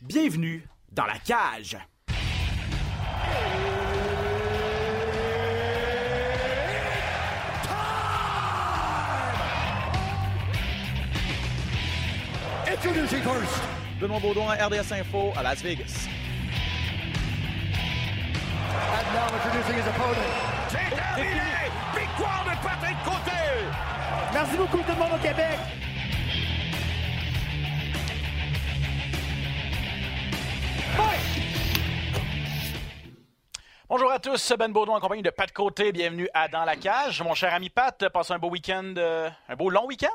Bienvenue dans la cage. Introducing first. Benoît Baudouin, RDS Info à Las Vegas. And now introducing his opponent. C'est terminé! Victoire de Patrick Côté! Merci beaucoup tout le monde au Québec. Bonjour à tous, Ben Baudouin en compagnie de Pat Côté. Bienvenue à Dans la cage. Mon cher ami Pat, passe un beau week-end, euh, un beau long week-end?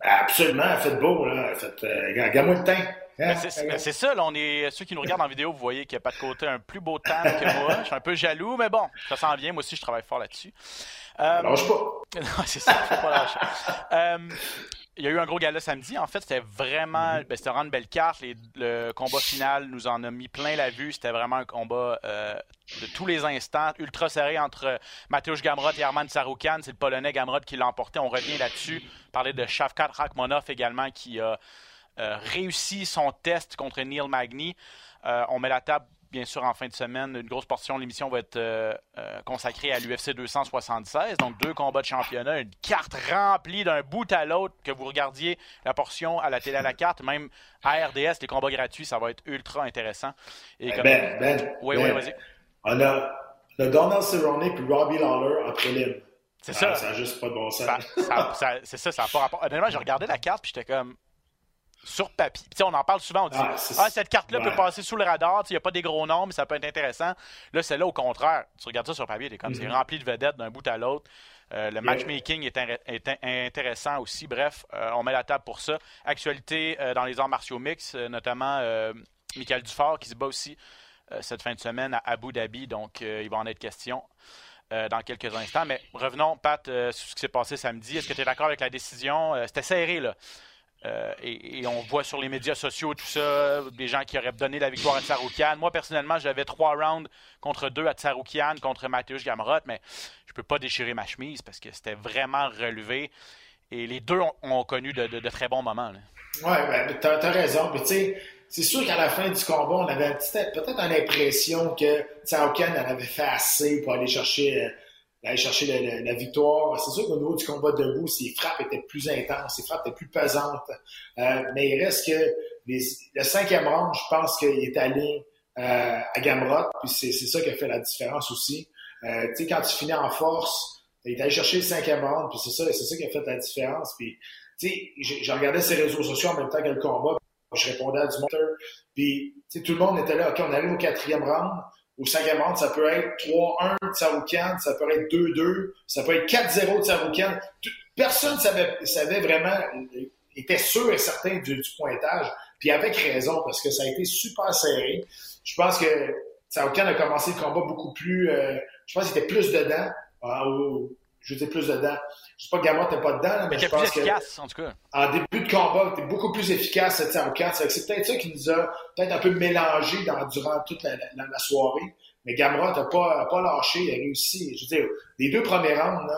Absolument, faites beau, là. Faites, euh, teint. Hein? Ben, c'est ben, c'est ça, là, on est, ceux qui nous regardent en vidéo, vous voyez qu'il y a Pat Côté un plus beau temps que moi. Je suis un peu jaloux, mais bon, ça s'en vient. Moi aussi, je travaille fort là-dessus. Euh, Lâche pas. non, c'est ça, faut pas lâcher. Euh, il y a eu un gros gala samedi. En fait, c'était vraiment. ben, c'était vraiment une belle carte. Les- le combat final nous en a mis plein la vue. C'était vraiment un combat euh, de tous les instants, ultra serré entre Mateusz Gamrot et Arman Saroukan. C'est le Polonais Gamrot qui l'a emporté. On revient là-dessus. Parler de Shavkat Rakhmonov également qui a euh, réussi son test contre Neil Magny. Euh, on met la table, bien sûr, en fin de semaine. Une grosse portion de l'émission va être euh, euh, consacrée à l'UFC 276. Donc, deux combats de championnat, une carte remplie d'un bout à l'autre. Que vous regardiez la portion à la télé à la carte, même à RDS, les combats gratuits, ça va être ultra intéressant. Et comme- Ben, Ben. Oui, ben, oui, vas-y. On a le Donald Cerrone puis Robbie Lawler en prélim. C'est Ah, ça. Ça n'a juste pas de bon sens. Ça- ça- ça- c'est ça, ça n'a pas rapport. Honnêtement, j'ai regardé la carte puis j'étais comme sur papier. On en parle souvent, on dit Ah, Ah, c'est- cette carte-là ouais. peut passer sous le radar, il n'y a pas des gros noms, mais ça peut être intéressant. Là, celle-là, au contraire, tu regardes ça sur papier, t'es comme c'est rempli de vedettes d'un bout à l'autre. Euh, le matchmaking est, in- est in- intéressant aussi. Bref, euh, on met la table pour ça. Actualité euh, dans les arts martiaux mix, euh, notamment euh, Michael Dufort qui se bat aussi euh, cette fin de semaine à Abu Dhabi. Donc, euh, il va en être question euh, dans quelques instants. Mais revenons, Pat, euh, sur ce qui s'est passé samedi. Est-ce que tu es d'accord avec la décision? Euh, C'était serré, là. Euh, et, on voit sur les médias sociaux tout ça, des gens qui auraient donné la victoire à Tsaroukian. Moi, personnellement, j'avais trois rounds contre deux à Tsaroukian, contre Mateusz Gamrot, mais je peux pas déchirer ma chemise parce que c'était vraiment relevé. Et les deux ont, connu de, très bons moments. Ouais, ben, t'as as raison. Tu c'est sûr qu'à la fin du combat, on avait peut-être l'impression que Tsaokan en avait fait assez pour aller chercher, euh, aller chercher la, la- la victoire. C'est sûr qu'au niveau du combat debout, ses frappes étaient plus intenses, ses frappes étaient plus pesantes. Euh, mais il reste que les- le cinquième round, je pense qu'il est allé euh, à Gamrot, puis c'est ça qui a fait la différence aussi. Euh, tu sais, quand tu finis en force, il est allé chercher le cinquième round, puis c'est ça, c'est ça qui a fait la différence. Puis, tu sais, j'ai- je regardais ses réseaux sociaux en même temps que le combat, je répondais à du moteur, puis tout le monde était là, OK, on arrive au quatrième round, au round, ça peut être 3-1 de Saroukan, ça peut être 2-2, ça peut être 4-0 de Saroukan. Personne savait, savait vraiment, euh, était sûr et certain du, du pointage, puis avec raison, parce que ça a été super serré. Je pense que Saroukan a commencé le combat beaucoup plus, euh, je pense qu'il était plus dedans, ou- je veux dire plus dedans. Je sais pas que Gamma n'était pas dedans, là, mais, Mais je plus pense que efficace, en tout cas. en début de combat, t'es beaucoup plus efficace cette Saroukan. C'est c'est peut-être ça qui nous a peut-être un peu mélangé dans, durant toute la, la- la soirée. Mais Gamrot n'a pas, a pas lâché, il a réussi. Je veux dire, les deux premiers rounds,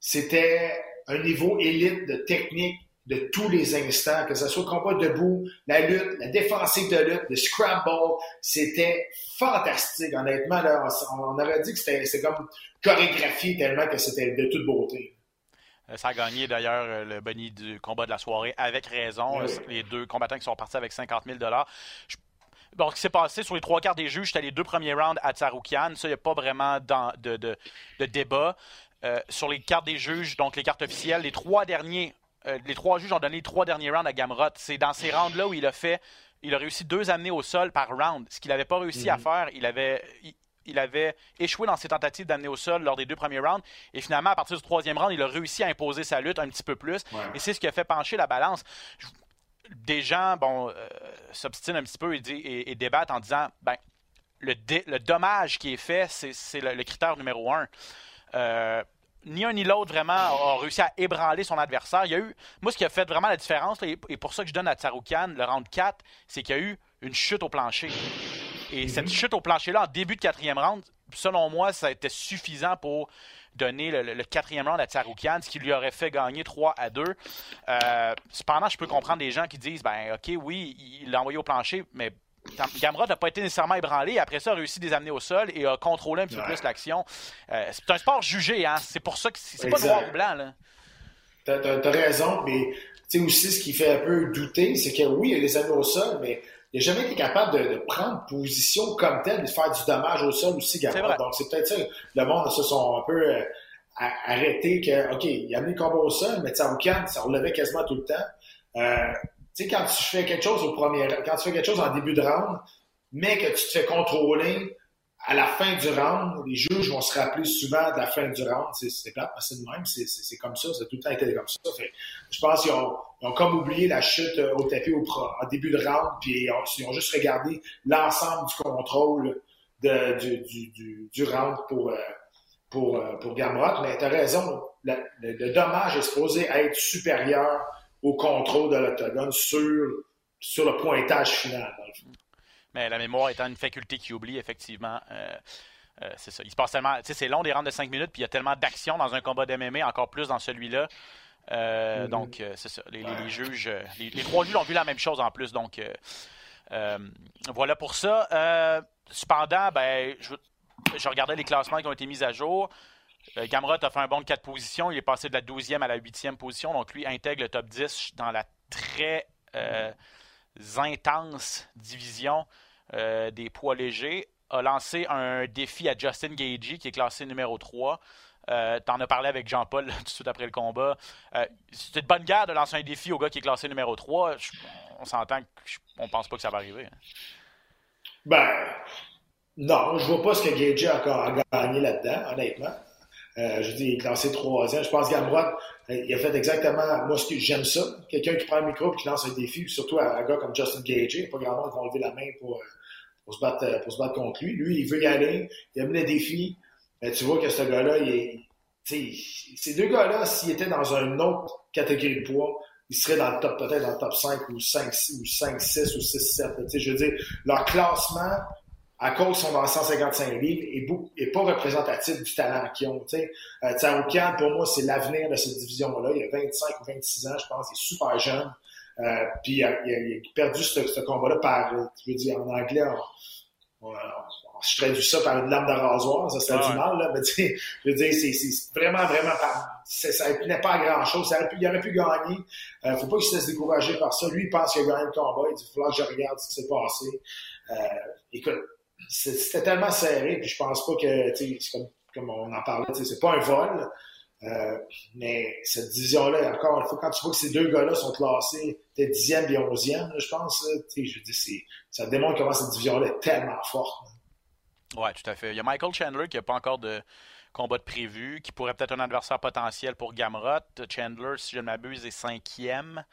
c'était un niveau élite de technique de tous les instants, que ce soit le combat debout, la lutte, la défensive de lutte, le scramble, c'était fantastique, honnêtement. Là, on, on aurait dit que c'était comme chorégraphié tellement que c'était de toute beauté. Euh, Ça a gagné d'ailleurs euh, le Bunny du combat de la soirée avec raison. Oui. Les deux combattants qui sont partis avec 50 000 Je- Bon, ce qui s'est passé sur les trois quarts des juges, c'était les deux premiers rounds à Tsaroukian. Ça, il n'y a pas vraiment dans- de, de- de débat. Euh, sur les cartes des juges, donc les cartes officielles, les trois derniers, euh, les trois juges ont donné les trois derniers rounds à Gamrot. C'est dans ces rounds-là où il a fait, il a réussi deux amenés au sol par round, ce qu'il n'avait pas réussi à faire. Il avait, il, il avait échoué dans ses tentatives d'amener au sol lors des deux premiers rounds. Et finalement, à partir du troisième round, il a réussi à imposer sa lutte un petit peu plus. Ouais. Et c'est ce qui a fait pencher la balance. Je- Des gens, bon, euh, s'obstinent un petit peu et, dit- et- et débattent en disant, ben, le, dé- le dommage qui est fait, c'est c'est le, le critère numéro un. Euh, ni un ni l'autre vraiment a réussi à ébranler son adversaire. Il y a eu, moi, ce qui a fait vraiment la différence, là, et pour ça que je donne à Tsaroukan le round 4, c'est qu'il y a eu une chute au plancher. Et cette chute au plancher-là, en début de quatrième round, selon moi, ça a été suffisant pour donner le, quatrième round à Tsaroukian, ce qui lui aurait fait gagner 3 à 2. Euh, cependant, je peux comprendre des gens qui disent ben OK, oui, il l'a envoyé au plancher, mais Gamrot n'a pas été nécessairement ébranlé. Après ça, a réussi à les amener au sol et a contrôlé un petit peu plus l'action. Euh, c'est un sport jugé, hein? C'est pour ça que c'est pas noir ou blanc. Là. T'as, as, raison, mais aussi ce qui fait un peu douter, c'est que oui, il a les amenés au sol, mais il n'a jamais été capable de, prendre position comme tel, de faire du dommage au sol aussi, Gamrot. Donc c'est peut-être ça. Le monde se sont un peu euh, arrêtés que, OK, il a amené le combat au sol, mais Tsaroukan, ça relevait quasiment tout le temps. Euh, tu sais, quand tu fais quelque chose au premier, quand tu fais quelque chose en début de round, mais que tu te fais contrôler à la fin du round, les juges vont se rappeler souvent de la fin du round. C'est plate, c'est de même, c'est comme ça, ça a tout le temps été comme ça. je pense qu'ils ont, comme oublié la chute euh, au tapis au, début de round, puis ils ont, juste regardé l'ensemble du contrôle du, round pour, euh, euh, pour Gamrot. Mais tu as raison, le, le, dommage est supposé être supérieur au contrôle de l'octogone sur, sur le pointage final. Mais la mémoire étant une faculté qui oublie, effectivement. Euh, euh, c'est ça. Il se passe tellement. Tu sais, c'est long des rounds de 5 minutes, puis il y a tellement d'action dans un combat d'MMA, encore plus dans celui-là. Euh, mm-hmm. Donc, c'est ça. Les, juges, les, trois juges ont vu la même chose en plus. Donc, voilà pour ça. cependant, ben, je, je, regardais les classements qui ont été mis à jour. Gamrot a fait un bon de 4 positions. Il est passé de la 12e à la 8e position. Donc, lui intègre le top 10 dans la très intense division euh, des poids légers. A lancé un défi à Justin Gagey, qui est classé numéro 3. Euh, T'en as parlé avec Jean-Paul tout de suite après le combat. Euh, c'est une bonne guerre de lancer un défi au gars qui est classé numéro 3. on s'entend qu'on pense pas que ça va arriver. Hein. Ben, non, je vois pas ce que Gagey a gagné là-dedans, honnêtement. Euh, je dis, il est classé troisième. Je pense Gamrot, euh, il a fait exactement, moi, j'aime ça. Quelqu'un qui prend le micro et qui lance un défi, surtout à un gars comme Justin Gage. Il n'y a pas grand monde qui va lever la main pour, euh, pour, se battre, pour se battre contre lui. Lui, il veut y aller. Il aime les défis. Mais tu vois que ce gars-là, il est, ces deux gars-là, s'ils étaient dans une autre catégorie de poids, ils seraient dans le top, peut-être dans le top 5 ou 5, ou 5 6 ou 6, 7. Je veux dire, leur classement, à cause sont dans 155 livres et, et pas représentatif du talent qu'ils ont. Euh, pour moi, c'est l'avenir de cette division-là. Il a 25 ou 26 ans, je pense. Il est super jeune. Euh, puis il a, perdu ce, combat-là par, tu veux dire, en anglais, on, on, je traduis ça par une lame de rasoir, ça serait du mal, là, mais tu je veux dire, c'est vraiment, vraiment, ça n'est pas grand-chose. Il aurait pu gagner. Euh, faut pas qu'il se laisse décourager par ça. Lui, il pense qu'il a gagné le combat. Il dit, il faut que je regarde ce qui s'est passé. Euh, écoute, c'était tellement serré, puis je pense pas que, comme, comme on en parlait, c'est pas un vol, euh, mais cette division-là, encore une fois, quand tu vois que ces deux gars-là sont classés peut-être 10e et 11e, je pense, je ça démontre comment cette division-là est tellement forte. Oui, tout à fait. Il y a Michael Chandler qui n'a pas encore de combat de prévu, qui pourrait peut-être un adversaire potentiel pour Gamrot. Chandler, si je ne m'abuse, est cinquième.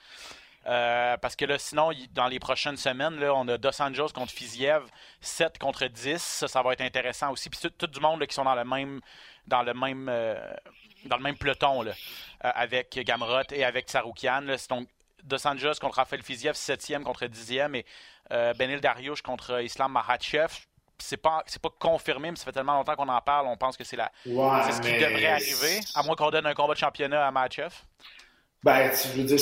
Euh, parce que là, sinon, dans les prochaines semaines, là, on a Dos Anjos contre Fiziev, 7 contre 10. Ça, ça va être intéressant aussi. Puis tout, du monde qui sont dans le même dans le même euh, dans le même peloton là, euh, avec Gamrot et avec Tsaroukian. Donc Dos Anjos contre Rafael Fiziev, 7e contre 10e. Et Benil Dariush contre Islam Mahachev. C'est pas, c'est pas confirmé, mais ça fait tellement longtemps qu'on en parle, on pense que c'est, la, c'est ce qui devrait arriver, à moins qu'on donne un combat de championnat à Mahachev. Ben, je veux dire,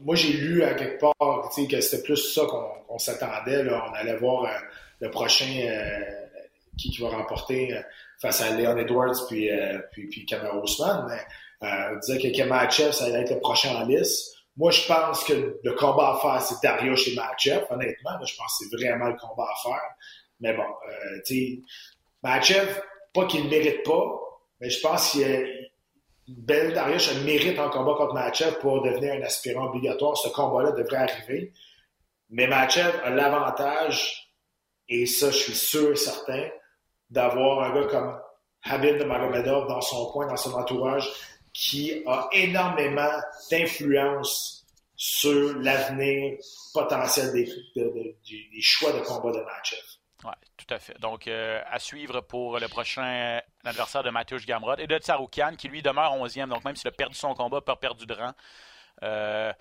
moi j'ai lu à quelque part que c'était plus ça qu'on s'attendait. On allait voir euh, le prochain euh, qui, qui, va remporter euh, face à Leon Edwards puis, puis, puis Kamar Ousmane. Mais on disait que Kemachev, ça allait être le prochain en liste. Moi, je pense que le combat à faire, c'est Dario chez Machev, honnêtement. je pense que c'est vraiment le combat à faire. Mais bon, tu sais, pas qu'il ne mérite pas, mais je pense qu'il Ben Darius mérite un combat contre Machev pour devenir un aspirant obligatoire. Ce combat-là devrait arriver. Mais Machev a l'avantage, et ça, je suis sûr et certain, d'avoir un gars comme Habib de Magomedov dans son coin, dans son entourage, qui a énormément d'influence sur l'avenir potentiel des, des, choix de combat de Machev. Oui, tout à fait. Donc, euh, à suivre pour le prochain adversaire de Mathieu Gamrot et de Tsaroukian, qui lui demeure 11e. Donc, même s'il a perdu son combat, pas perdu de rang. Euh,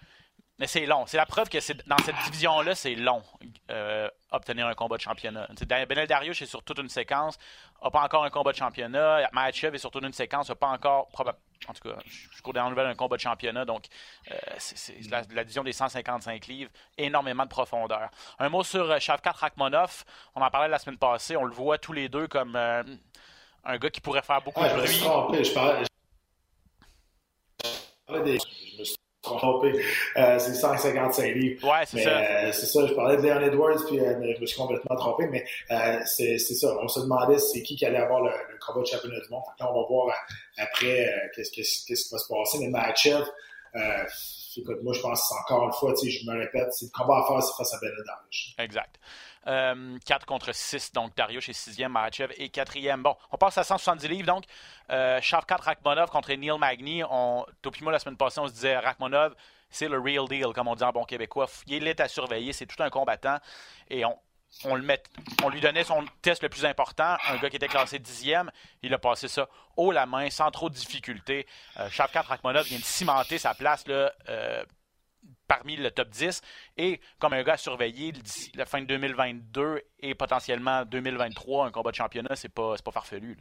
Mais c'est long. C'est la preuve que dans cette division-là, c'est long euh, obtenir un combat de championnat. Benel Darius est sur toute une séquence, n'a pas encore un combat de championnat. Mahachev est sur toute une séquence, n'a pas encore, en tout cas, je cours dans la nouvelle un combat de championnat. Donc, euh, c'est la, division des 155 livres, énormément de profondeur. Un mot sur euh, Shavkat Rakhmonov. On en parlait la semaine passée. On le voit tous les deux comme euh, un gars qui pourrait faire beaucoup de bruit. Je parlais, des trompé. Euh, c'est 155 livres. Ouais, c'est ça. Euh, c'est ça, je parlais de Leon Edwards, puis euh, je me suis complètement trompé, mais euh, c'est ça. On se demandait c'est qui qui allait avoir le, le combat de championnat du monde. Là, on va voir après qu'est-ce qui va se passer. Mais Écoute, moi, je pense encore une fois, je me répète, c'est le combat à faire, c'est face à Benedarius. Exact. 4 contre 6, donc Darius est 6e, Mahachev est 4e. Bon, on passe à 170 livres, donc euh, Shavkat Rakhmonov contre Neil Magny. On, moi, la semaine passée, on se disait Rakhmonov, c'est le real deal, comme on dit en bon québécois. Il est à surveiller, c'est tout un combattant. Et on, on, le met, on lui donnait son test le plus important, un gars qui était classé dixième. Il a passé ça haut la main, sans trop de difficultés. Euh, Shavkat Rakhmonov vient de cimenter sa place là, euh, parmi le top 10 et comme un gars à surveiller la fin de 2022 et potentiellement 2023, un combat de championnat, c'est pas, pas farfelu.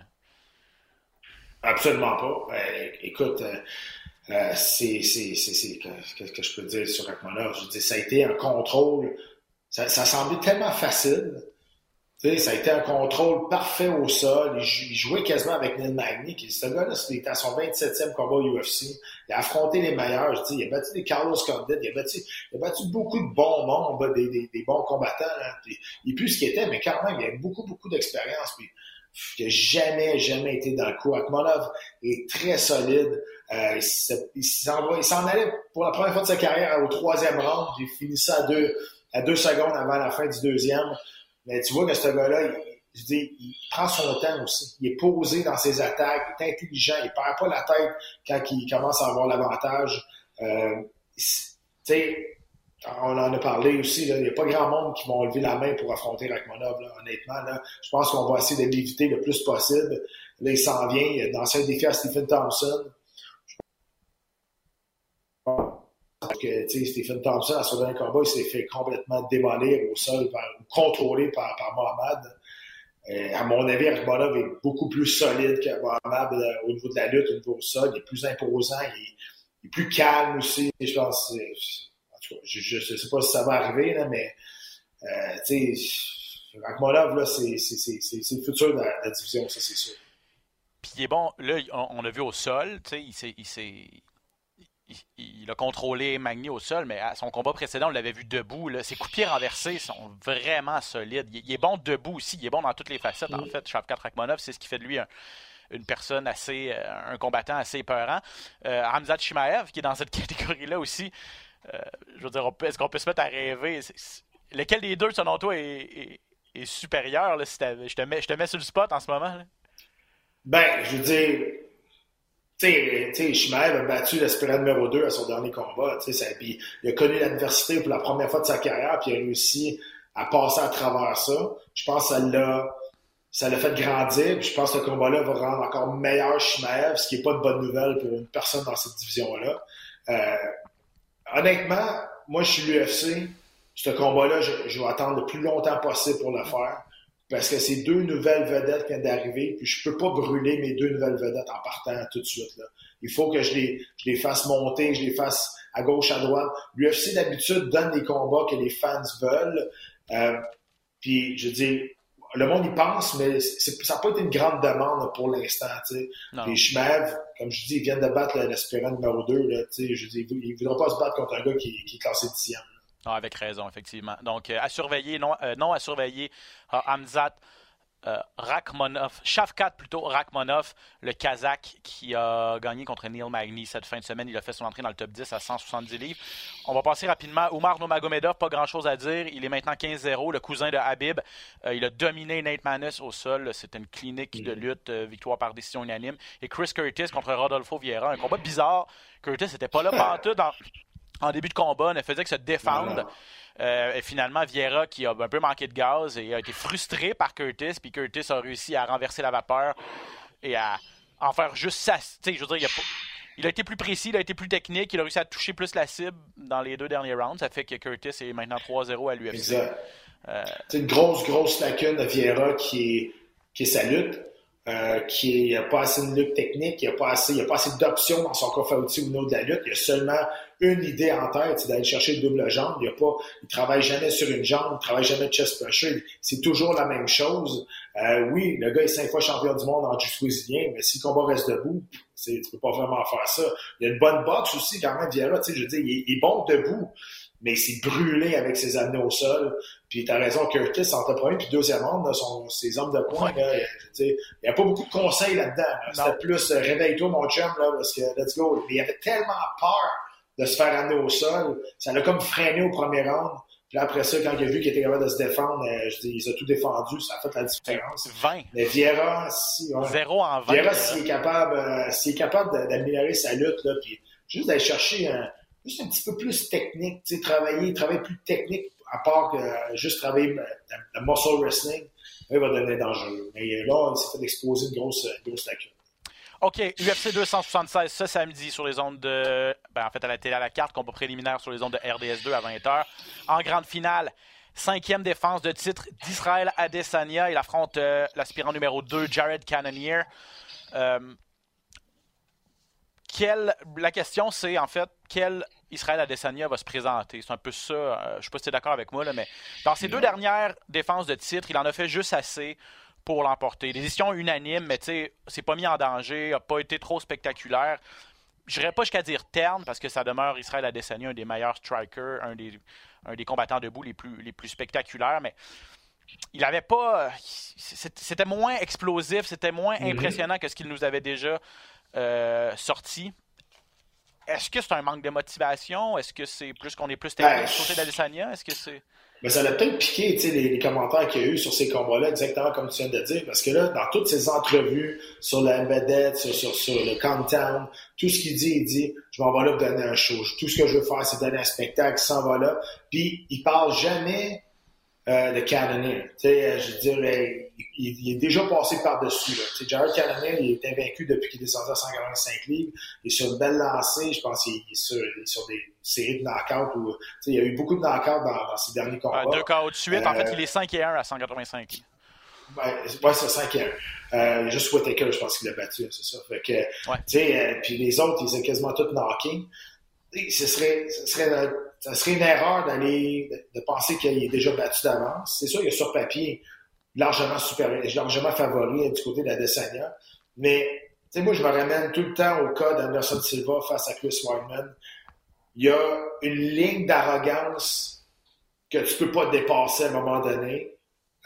Absolument pas. Euh, écoute, euh, c'est, qu'est-ce que je peux dire sur Rachmanov? Je dis, ça a été un contrôle, ça, ça semblait tellement facile ça a été un contrôle parfait au sol. Il, jouait quasiment avec Neil Magny. Ce gars-là, c'était à son 27e combat UFC. Il a affronté les meilleurs. Je dis, il a battu des Carlos Condit. Il a battu, il a battu beaucoup de bons mondes, des, des, des bons combattants. Il est plus ce qu'il était, mais quand il a beaucoup, beaucoup d'expérience. Il n'a jamais, jamais été dans le coup. Akmonov est très solide. Euh, il s'en allait pour la première fois de sa carrière au troisième round. Il finit ça à deux, à deux secondes avant la fin du deuxième. Mais tu vois que ce gars-là, il, je il prend son temps aussi. Il est posé dans ses attaques, il est intelligent, il perd pas la tête quand il commence à avoir l'avantage. Euh, tu sais, on en a parlé aussi, là, il n'y a pas grand monde qui vont lever la main pour affronter Rachmanov, là, honnêtement. Là. Je pense qu'on va essayer de l'éviter le plus possible. Là, il s'en vient. Il y a d'anciens défis à Stephen Thompson que Stephen Thompson, à son dernier combat, il s'est fait complètement démolir au sol, par, contrôlé par, Mohamed. Euh, à mon avis, Arbolov est beaucoup plus solide que Mohamed euh, au niveau de la lutte, au niveau du sol. Il est plus imposant, il est, plus calme aussi. Je pense, cas, je ne sais pas si ça va arriver, mais euh, tu c'est, le futur de la, division, ça, c'est sûr. Puis il est bon, là, on, a vu au sol, il s'est il, a contrôlé Magny au sol, mais à son combat précédent, on l'avait vu debout. Ses coups de pied renversés sont vraiment solides. Il, est bon debout aussi. Il est bon dans toutes les facettes, en fait. Shavkat Rakhmonov, c'est ce qui fait de lui une personne assez, euh, un combattant assez peurant. Euh, Hamzat Shimaev, qui est dans cette catégorie-là aussi, euh, je veux dire, est-ce qu'on peut se mettre à rêver? lequel des deux, selon toi, est, supérieur? je, te mets, je te mets sur le spot en ce moment. Ben, je veux dire, sais, a battu l'aspirant numéro 2 à son dernier combat. Il a connu l'adversité pour la première fois de sa carrière, puis il a réussi à passer à travers ça. Je pense que ça l'a, ça l'a fait grandir. Je pense que ce combat-là va rendre encore meilleur Shimaev, ce qui n'est pas de bonne nouvelle pour une personne dans cette division-là. Euh, honnêtement, moi, je suis l'UFC. Ce combat-là, je, vais attendre le plus longtemps possible pour le faire parce que c'est deux nouvelles vedettes qui viennent d'arriver, puis je peux pas brûler mes deux nouvelles vedettes en partant tout de suite. Là. Il faut que je les, je les fasse monter, je les fasse à gauche, à droite. L'UFC, d'habitude, donne des combats que les fans veulent. Euh, puis, je dis, le monde y pense, mais ça n'a pas été une grande demande pour l'instant. Les Shmev, comme je dis, ils viennent de battre l'aspirant numéro 2. Là, je dis, ils ne voudront pas se battre contre un gars qui, qui est classé dixième. Non, avec raison, effectivement. Donc, euh, à surveiller, non, euh, non à surveiller, euh, Hamzat Rakhmonov, Shavkat plutôt, Rakhmonov, le Kazakh qui a gagné contre Neil Magny cette fin de semaine. Il a fait son entrée dans le top 10 à 170 livres. On va passer rapidement. Oumar Nomagomedov, pas grand-chose à dire. Il est maintenant 15-0, le cousin de Habib. il a dominé Nate Manus au sol. C'était une clinique de lutte, victoire par décision unanime. Et Chris Curtis contre Rodolfo Vieira, un combat bizarre. Curtis n'était pas là partout dans en début de combat, ne faisait que se défendre. Euh, et finalement, Vieira, qui a un peu manqué de gaz, et a été frustré par Curtis, puis Curtis a réussi à renverser la vapeur et à en faire juste ça. Je veux dire, il a été plus précis, il a été plus technique, il a réussi à toucher plus la cible dans les deux derniers rounds. Ça fait que Curtis est maintenant 3-0 à l'UFC. Exact. C'est une grosse, grosse lacune de Vieira qui est, qui est sa lutte. Euh, qui n'a pas assez de lutte technique, il n'a pas assez, il a pas assez d'options dans son coffre à outils au niveau de la lutte. Il a seulement une idée en tête, c'est d'aller chercher le double jambe. Il a pas, il travaille jamais sur une jambe, il travaille jamais de chest pressure. C'est toujours la même chose. Euh, oui, le gars est cinq fois champion du monde en jiu mais si le combat reste debout, tu peux pas vraiment faire ça. Il y a une bonne boxe aussi quand même, Vieira, tu sais, je veux dire, il est bon debout mais c'est brûlé avec ses années au sol. Puis t'as raison, Curtis, en premier puis là, son, ses hommes de poing, là, il n'y a pas beaucoup de conseils là-dedans. C'était plus euh, réveille-toi, mon chum, là, parce que let's go. Mais il avait tellement peur de se faire amener au sol. Ça l'a comme freiné au premier round. Puis après ça, quand il a vu qu'il était capable de se défendre, euh, je dis, il a tout défendu, ça a fait la différence. 20. Mais Vieira, si, ouais. Zéro en 20. Vieira, s'il est capable, euh, s'il est capable d'améliorer sa lutte, là, puis juste d'aller chercher un, juste un petit peu plus technique, tu sais, travailler, travailler plus technique, à part que euh, juste travailler le, le muscle wrestling, il va devenir dangereux. Mais là, il s'est fait exposer une grosse, une lacune. OK, UFC 276 ce samedi sur les ondes de. Ben, en fait, à la télé à la carte, combat préliminaire sur les ondes de RDS2 à 20h. En grande finale, cinquième défense de titre d'Israël Adesanya. Il affronte euh, l'aspirant numéro 2, Jared Cannonier. Euh, quelle... La question, c'est en fait, quel Israël Adesanya va se présenter? C'est un peu ça. Euh, je ne sais pas si tu es d'accord avec moi, là, mais dans ses deux dernières défenses de titre, il en a fait juste assez pour l'emporter. Décision unanime, mais tu sais, c'est pas mis en danger, n'a pas été trop spectaculaire. Je n'irais pas jusqu'à dire terne, parce que ça demeure Israël Adesanya, un des meilleurs strikers, un des, un des combattants debout les plus, les plus spectaculaires, mais il avait pas. C'était moins explosif, c'était moins impressionnant que ce qu'il nous avait déjà euh, sorti. Est-ce que c'est un manque de motivation? Est-ce que c'est plus qu'on est plus technique Ben, du côté d'Adesanya? Est-ce que c'est. Mais ça l'a peut-être piqué, tu sais, les, les commentaires qu'il y a eu sur ces combats-là, exactement comme tu viens de dire, parce que là, dans toutes ces entrevues sur la vedette, sur, sur, sur le Countdown, tout ce qu'il dit, il dit, je m'en vais là pour donner un show. Tout ce que je veux faire, c'est donner un spectacle, il s'en va là. Puis, il parle jamais euh, de Cannonier. Tu sais, je veux dire, il, il est déjà passé par-dessus. Jared Cannonier, il est invaincu depuis qu'il est descendu à 185 livres. Il est sur une belle lancée. Je pense qu'il est sur, il est sur des séries de knockouts. Où, il y a eu beaucoup de knockouts dans, dans ses derniers combats. Euh, deux KO de suite. En Euh, fait, il est 5 et 1 à 185. Ouais, ouais c'est 5 1. Euh, juste Whittaker, je pense qu'il a battu, c'est ça. Fait que, euh, puis les autres, ils ont quasiment tous knocké. Et Ce serait, ce serait, euh, ça serait une erreur d'aller, de, penser qu'il est déjà battu d'avance. C'est sûr, il est sur papier largement supérieur, largement favori euh, du côté de la Desania. Mais, moi, je me ramène tout le temps au cas d'Anderson Silva face à Chris Weidman. Il y a une ligne d'arrogance que tu peux pas dépasser à un moment donné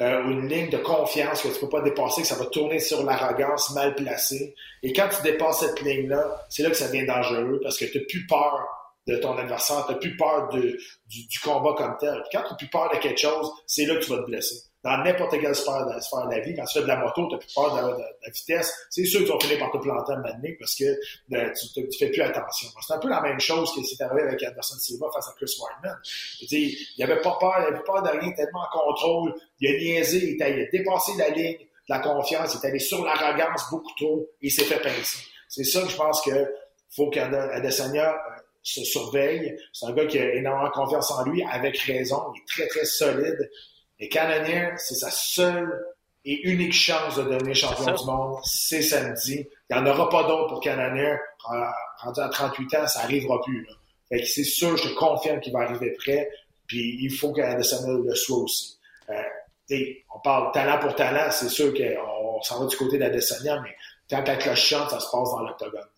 euh, ou une ligne de confiance que tu peux pas dépasser, que ça va tourner sur l'arrogance mal placée. Et quand tu dépasses cette ligne-là, c'est là que ça devient dangereux parce que tu n'as plus peur de ton adversaire, tu n'as plus peur de, du, du combat comme tel. Puis quand tu n'as plus peur de quelque chose, c'est là que tu vas te blesser. Dans n'importe quelle sphère de, sphère de la vie, quand tu fais de la moto, tu n'as plus peur de, de- la vitesse, c'est sûr que tu vas finir par te planter un moment parce que euh, tu ne fais plus attention. C'est un peu la même chose que c'est arrivé avec Anderson Silva face à Chris Weidman. Il avait pas peur, il avait peur de rien, tellement en contrôle. Il a niaisé, il, a dépassé la ligne de la confiance, il est allé sur l'arrogance beaucoup trop il s'est fait pincer. C'est ça que je pense que faut qu'Adesanya se surveille. C'est un gars qui a énormément confiance en lui, avec raison. Il est très, très solide. Et Cannonier, c'est sa seule et unique chance de devenir champion du monde. C'est samedi. Il n'y en aura pas d'autre pour Cannonier. Euh, Rendu à 38 ans, ça n'arrivera plus. Là. Fait que c'est sûr, je te confirme qu'il va arriver prêt. Puis il faut qu'Adesanya le soit aussi. Euh, on parle talent pour talent, c'est sûr qu'on s'en va du côté d'Adesanya, mais quand la cloche chante, ça se passe dans l'octogone.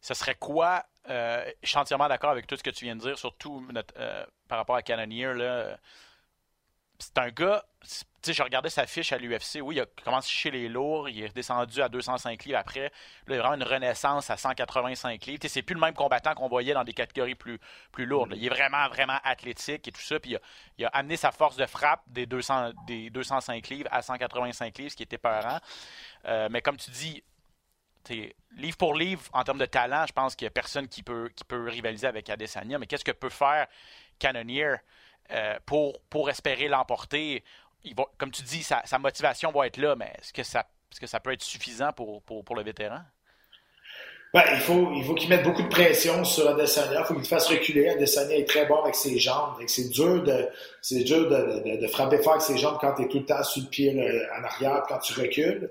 Ce serait quoi euh, Je suis entièrement d'accord avec tout ce que tu viens de dire, surtout euh, par rapport à Cannonier. Là. C'est un gars, tu je regardais sa fiche à l'UFC. Oui, il a commencé chez les lourds, il est descendu à 205 livres après. Là, il y a vraiment une renaissance à 185 livres. C'est plus le même combattant qu'on voyait dans des catégories plus, plus lourdes. Il est vraiment, vraiment athlétique et tout ça. Puis il a, amené sa force de frappe des, 200, des 205 livres à 185 livres, ce qui était peurant. Euh, mais comme tu dis, livre pour livre, en termes de talent, je pense qu'il n'y a personne qui peut, qui peut rivaliser avec Adesanya. Mais qu'est-ce que peut faire Cannonier euh, pour, pour espérer l'emporter? Comme tu dis, sa, motivation va être là, mais est-ce que ça, est-ce que ça peut être suffisant pour, pour, pour le vétéran? Ben, il faut, il faut qu'il mette beaucoup de pression sur Adesanya. Il faut qu'il fasse reculer. Adesanya est très bon avec ses jambes. C'est dur, de, dur de, de, frapper fort avec ses jambes quand tu es tout le temps sur le pied en arrière, quand tu recules.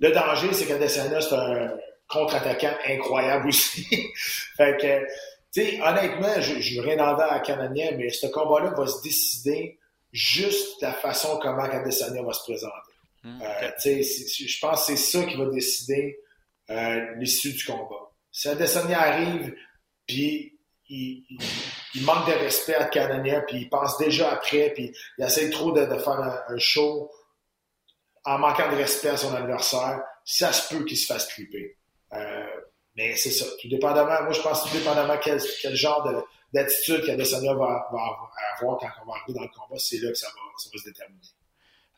Le danger, c'est qu'Adesanya, c'est un contre-attaquant incroyable aussi. fait que, tu sais, honnêtement, je veux rien enlever à Canadien, mais ce combat-là va se décider juste la façon comment Adesanya va se présenter. Hmm, euh, je pense que c'est ça qui va décider euh, l'issue du combat. Si Adesanya arrive, puis il, il, manque de respect à Canadien, puis il pense déjà après, puis il essaie trop de, de faire un, show en manquant de respect à son adversaire, ça se peut qu'il se fasse triper. Euh, mais c'est ça. Tout dépendamment, moi je pense tout dépendamment quel, quel genre d'attitude qu'Adesanya va, va, avoir quand on va arriver dans le combat, c'est là que ça va, ça va se déterminer.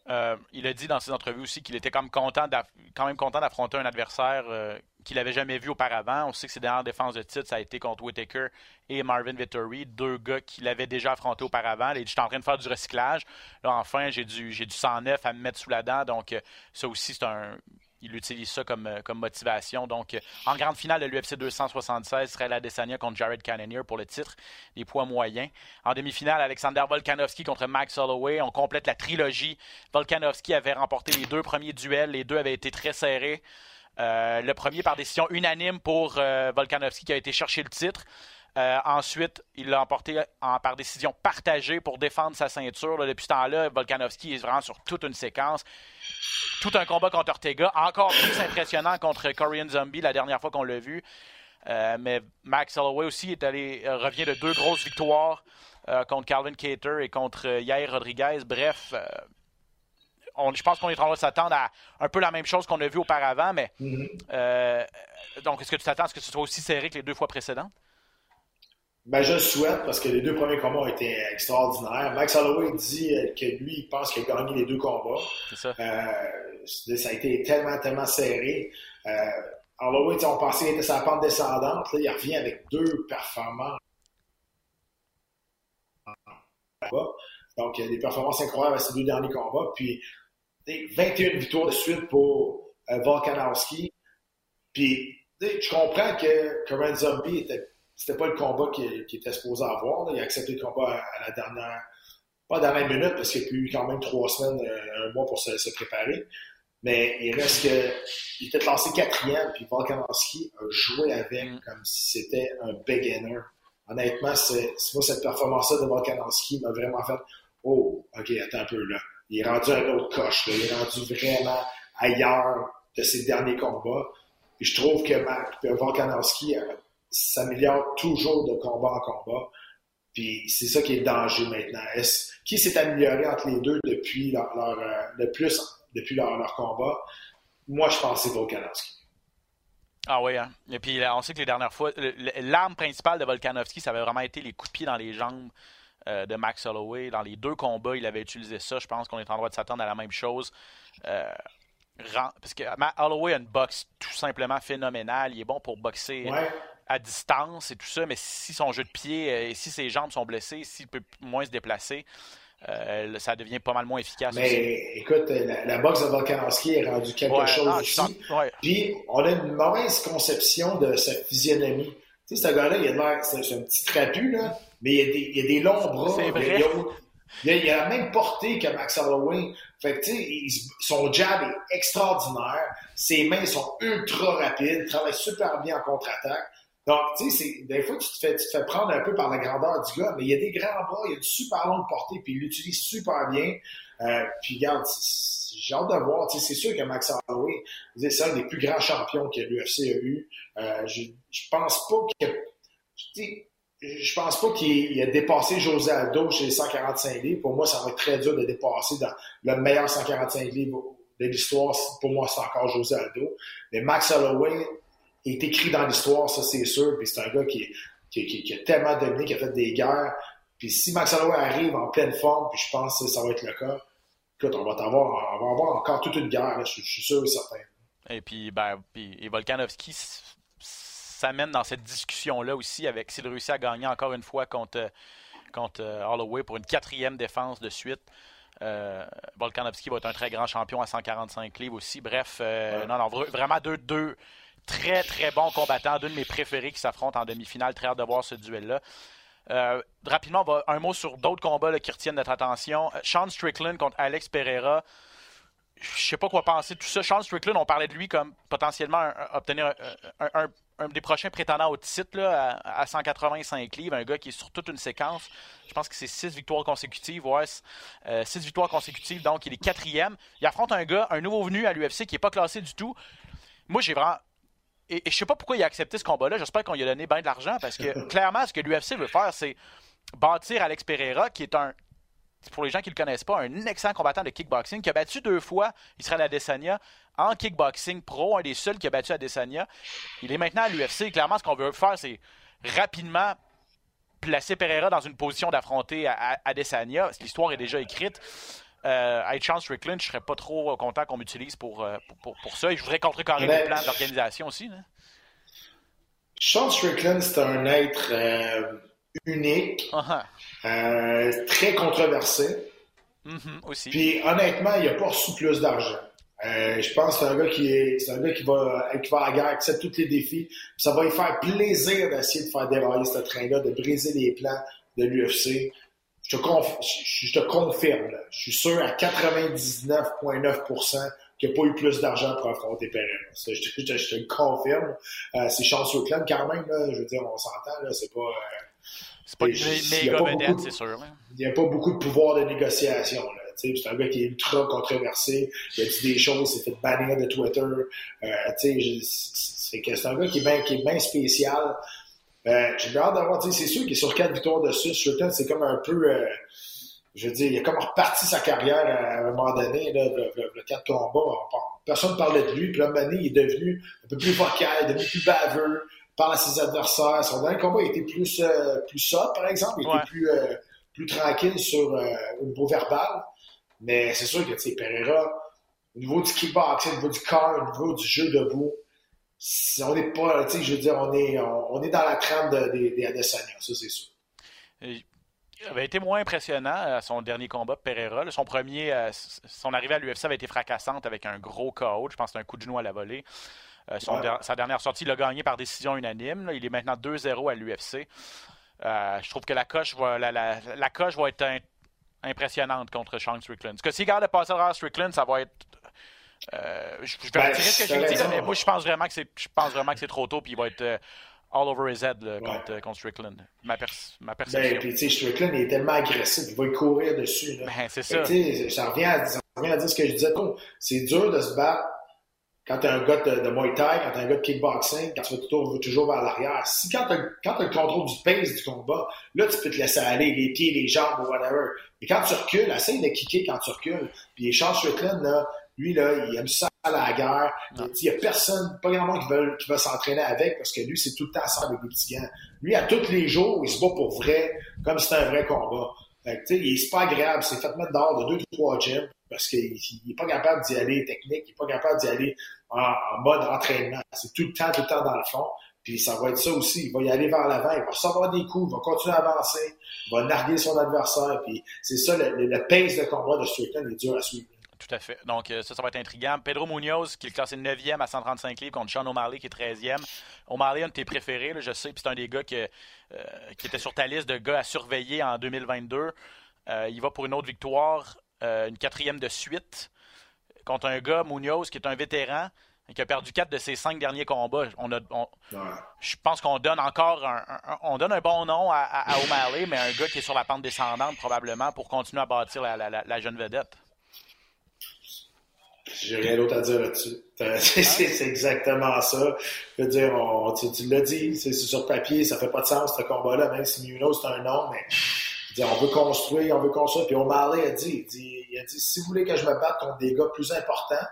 Euh, il a dit dans ses entrevues aussi qu'il était quand même content, d'affronter un adversaire euh, qu'il n'avait jamais vu auparavant. On sait que ses dernières défenses de titre, ça a été contre Whitaker et Marvin Vittori, deux gars qu'il avait déjà affrontés auparavant. Il en train de faire du recyclage. Là, enfin, j'ai du, j'ai du 109 à me mettre sous la dent. Donc, euh, ça aussi, c'est un il utilise ça comme, euh, comme motivation. Donc, euh, en grande finale de l'UFC 276, serait la Desania contre Jared Cannonier pour le titre des poids moyens. En demi-finale, Alexander Volkanovski contre Max Holloway. On complète la trilogie. Volkanovski avait remporté les deux premiers duels. Les deux avaient été très serrés. Euh, le premier par décision unanime pour Volkanovski qui a été chercher le titre. Euh, ensuite, il l'a emporté par décision partagée pour défendre sa ceinture. depuis ce temps-là, Volkanovski est vraiment sur toute une séquence. Tout un combat contre Ortega, encore plus impressionnant contre Korean Zombie la dernière fois qu'on l'a vu. Euh, mais Max Holloway aussi est allé, euh, revient de deux grosses victoires contre Calvin Cater et contre Yair Rodriguez. Bref, on, je pense qu'on est en train de s'attendre à un peu la même chose qu'on a vu auparavant. Mais mm-hmm. donc, est-ce que tu t'attends à ce que ce soit aussi serré que les deux fois précédentes? Ben, je le souhaite parce que les deux premiers combats ont été extraordinaires. Max Holloway dit euh, que lui, il pense qu'il a gagné les deux combats. Ça. Euh, ça. a été tellement, tellement serré. Euh, Holloway, on pensait qu'il était sa pente descendante. Là, il revient avec deux performances. Donc, il y a des performances incroyables à ces deux derniers combats. Puis, 21 victoires de suite pour euh, Volkanovski. Puis, je comprends que Corinne Zombie était c'était pas le combat qu'il qui était supposé avoir. Il a accepté le combat à, la dernière, pas la dernière minute parce qu'il a eu quand même trois semaines, euh, un mois pour se, préparer. Mais il reste que, il était classé quatrième, puis Volkanovski a joué avec mm. comme si c'était un beginner. Honnêtement, c'est, moi, cette performance-là de Volkanovski m'a vraiment fait, oh, ok, attends un peu là. Il est rendu un autre coche, Il est rendu vraiment ailleurs de ses derniers combats. Et je trouve que, que Volkanovski a s'améliore toujours de combat en combat. Puis c'est ça qui est le danger maintenant. Qui s'est amélioré entre les deux depuis leur, euh, le plus depuis leur, combat? Moi, je pense que c'est Volkanovski. Ah oui, hein? Et puis on sait que les dernières fois, l'arme principale de Volkanovski, ça avait vraiment été les coups de pied dans les jambes euh, de Max Holloway. Dans les deux combats, il avait utilisé ça. Je pense qu'on est en droit de s'attendre à la même chose. Euh, parce que Holloway a une boxe tout simplement phénoménale. Il est bon pour boxer à distance et tout ça, mais si son jeu de pied euh, et si ses jambes sont blessées, s'il peut moins se déplacer, euh, ça devient pas mal moins efficace. Mais écoute, la, boxe de Volkanovski est rendue quelque chose aussi. Puis on a une mauvaise conception de sa physionomie. Tu sais, ce gars-là, il a l'air, c'est un petit trapu, là, mais il a des, il a des longs bras. C'est vrai. Il a, il, a, la même portée que Max Holloway. Fait que, tu sais, son jab est extraordinaire. Ses mains sont ultra rapides, il travaille super bien en contre-attaque. Donc, tu sais, des fois, tu te, fais, tu te fais prendre un peu par la grandeur du gars, mais il y a des grands bras, il y a une super longue portée, puis il l'utilise super bien. Euh, puis, regarde, j'ai hâte de voir. C'est sûr que Max Holloway, c'est un des plus grands champions que l'UFC a eu. Euh, je, je pense pas que... Je pense pas qu'il a dépassé José Aldo chez les 145 livres. Pour moi, ça va être très dur de dépasser dans le meilleur 145 livres de l'histoire. Pour moi, c'est encore José Aldo. Mais Max Holloway, est écrit dans l'histoire, ça c'est sûr. Puis c'est un gars qui, qui, a tellement dominé, qui a fait des guerres. Puis si Max Holloway arrive en pleine forme, puis je pense que ça va être le cas, écoute, on va, avoir, on va avoir encore toute une guerre, je, suis sûr et certain. Et puis, ben, puis et Volkanovski s'amène dans cette discussion-là aussi avec s'il réussit à gagner encore une fois contre, contre euh, Holloway pour une quatrième défense de suite. Euh, Volkanovski va être un très grand champion à 145 livres aussi. Bref, euh, non, non, vraiment deux, deux, très, très bons combattants, deux de mes préférés qui s'affrontent en demi-finale. Très hâte de voir ce duel-là. Euh, rapidement, un mot sur d'autres combats qui retiennent notre attention. Euh, Sean Strickland contre Alex Pereira. Je sais pas quoi penser de tout ça. Sean Strickland, on parlait de lui comme potentiellement obtenir un, des prochains prétendants au titre à, 185 livres. Un gars qui est sur toute une séquence. Je pense que c'est six victoires consécutives. Ouais, euh, six victoires consécutives, donc il est quatrième. Il affronte un gars, un nouveau venu à l'UFC qui n'est pas classé du tout. Moi, j'ai vraiment et, je sais pas pourquoi il a accepté ce combat-là. J'espère qu'on lui a donné bien de l'argent parce que clairement, ce que l'UFC veut faire, c'est bâtir Alex Pereira, qui est un, pour les gens qui ne le connaissent pas, un excellent combattant de kickboxing qui a battu deux fois Israël Adesanya en kickboxing pro, un des seuls qui a battu Adesanya. Il est maintenant à l'UFC. Clairement, ce qu'on veut faire, c'est rapidement placer Pereira dans une position d'affronter Adesanya. L'histoire est déjà écrite. Euh, avec Chance Strickland, je serais pas trop content qu'on m'utilise pour, euh, pour, pour, ça. Et je voudrais contrecarrer le plan d'organisation aussi. Là. Sean Strickland, c'est un être euh, unique, uh-huh. euh, très controversé. Mm-hmm, aussi. Puis honnêtement, il n'a pas reçu plus d'argent. je pense que c'est un gars qui est, c'est un gars qui va, qui va à la guerre, qui accepte tous les défis. ça va lui faire plaisir d'essayer de faire dérailler ce train-là, de briser les plans de l'UFC je te, je te confirme, je suis sûr à 99,9% qu'il n'y a pas eu plus d'argent pour affronter Perrin. Je, je, te le confirme. Euh, c'est Charles Strickland quand même, là, je veux dire, on s'entend, là, c'est pas... Euh, c'est pas une méga vedette, c'est sûr. Il n'y a pas beaucoup de pouvoir de négociation. C'est un gars qui est ultra controversé. Il a dit des choses, il s'est fait bannir de Twitter. Euh, c'est un gars qui est bien spécial. Euh, j'ai hâte d'avoir, c'est sûr qu'il est sur quatre victoires de suite. C'est comme un peu, euh, je veux dire, il a comme reparti sa carrière à un moment donné, là, le, le, quatre combats. Personne ne parlait de lui. Puis là, Mané, il est devenu un peu plus vocal, devenu plus baveux, parle à ses adversaires. Son dernier combat était plus, euh, plus soft, par exemple. Il était plus, euh, plus tranquille sur euh, au niveau verbal. Mais c'est sûr que, tu sais, Pereira, au niveau du kickboxing, au niveau du corps, au niveau du jeu debout, on n'est pas, tu sais, je veux dire, on est, on, est dans la trame des, des Adesanya, ça c'est sûr. Il avait été moins impressionnant à son dernier combat, Pereira. Son premier, euh, son arrivée à l'UFC avait été fracassante avec un gros KO. Je pense que c'était un coup de genou à la volée. Euh, sa dernière sortie, il a gagné par décision unanime. Il est maintenant 2-0 à l'UFC. Euh, je trouve que la coche va, la, la, la coche va être impressionnante contre Sean Strickland. Parce que s'il garde de passer à Strickland, ça va être euh, je, vais ben, retirer ce que j'ai dit, mais moi, je pense vraiment que c'est, je pense vraiment que c'est trop tôt, puis il va être euh, all over his head contre, contre, Strickland. Ma, ma perception. Ben, puis, tu sais, Strickland est tellement agressif, il va y courir dessus. Là. Ben, c'est ça. Ça revient, à, ça revient à dire ce que je disais. C'est dur de se battre quand t'es un gars de, de Muay Thai, quand t'es un gars de kickboxing, quand tu vas toujours, toujours vers l'arrière. Si quand t'as, le contrôle du pace du combat, là, tu peux te laisser aller, les pieds, les jambes ou whatever. Mais quand tu recules, essaye de kicker quand tu recules. Puis Charles Strickland, là, lui, là, il aime ça à la guerre. Il n'y a personne, pas grand monde qui veut, qui va s'entraîner avec parce que lui, c'est tout le temps ça avec des petits gants. Lui, à tous les jours, il se bat pour vrai, comme si c'était un vrai combat. Fait que, il est pas agréable. C'est fait mettre dehors de deux, trois gyms parce qu'il n'est pas capable d'y aller technique, il n'est pas capable d'y aller en, mode entraînement. C'est tout le temps, tout le temps dans le fond. Puis ça va être ça aussi. Il va y aller vers l'avant, il va recevoir des coups, il va continuer à avancer, il va narguer son adversaire. Puis c'est ça, le, le, pace de combat de Strickland est dur à suivre. Tout à fait. Donc, euh, ça, ça va être intriguant. Pedro Munoz, qui est classé 9e à 135 livres, contre Sean O'Malley, qui est 13e. O'Malley, un de tes préférés, je sais, puis c'est un des gars euh, qui était sur ta liste de gars à surveiller en 2022. Euh, il va pour une autre victoire, une quatrième de suite, contre un gars, Munoz, qui est un vétéran, qui a perdu quatre de ses cinq derniers combats. On a, Je pense qu'on donne encore un, on donne un bon nom à, O'Malley, mais un gars qui est sur la pente descendante, probablement, pour continuer à bâtir la jeune vedette. J'ai rien d'autre à dire là-dessus. c'est exactement ça. Je veux dire, tu, l'as dit, c'est sur papier, ça fait pas de sens ce combat-là, même si Munoz c'est un nom, mais on veut construire, on veut construire. Puis O'Malley a dit, il, a dit, si vous voulez que je me batte contre des gars plus importants,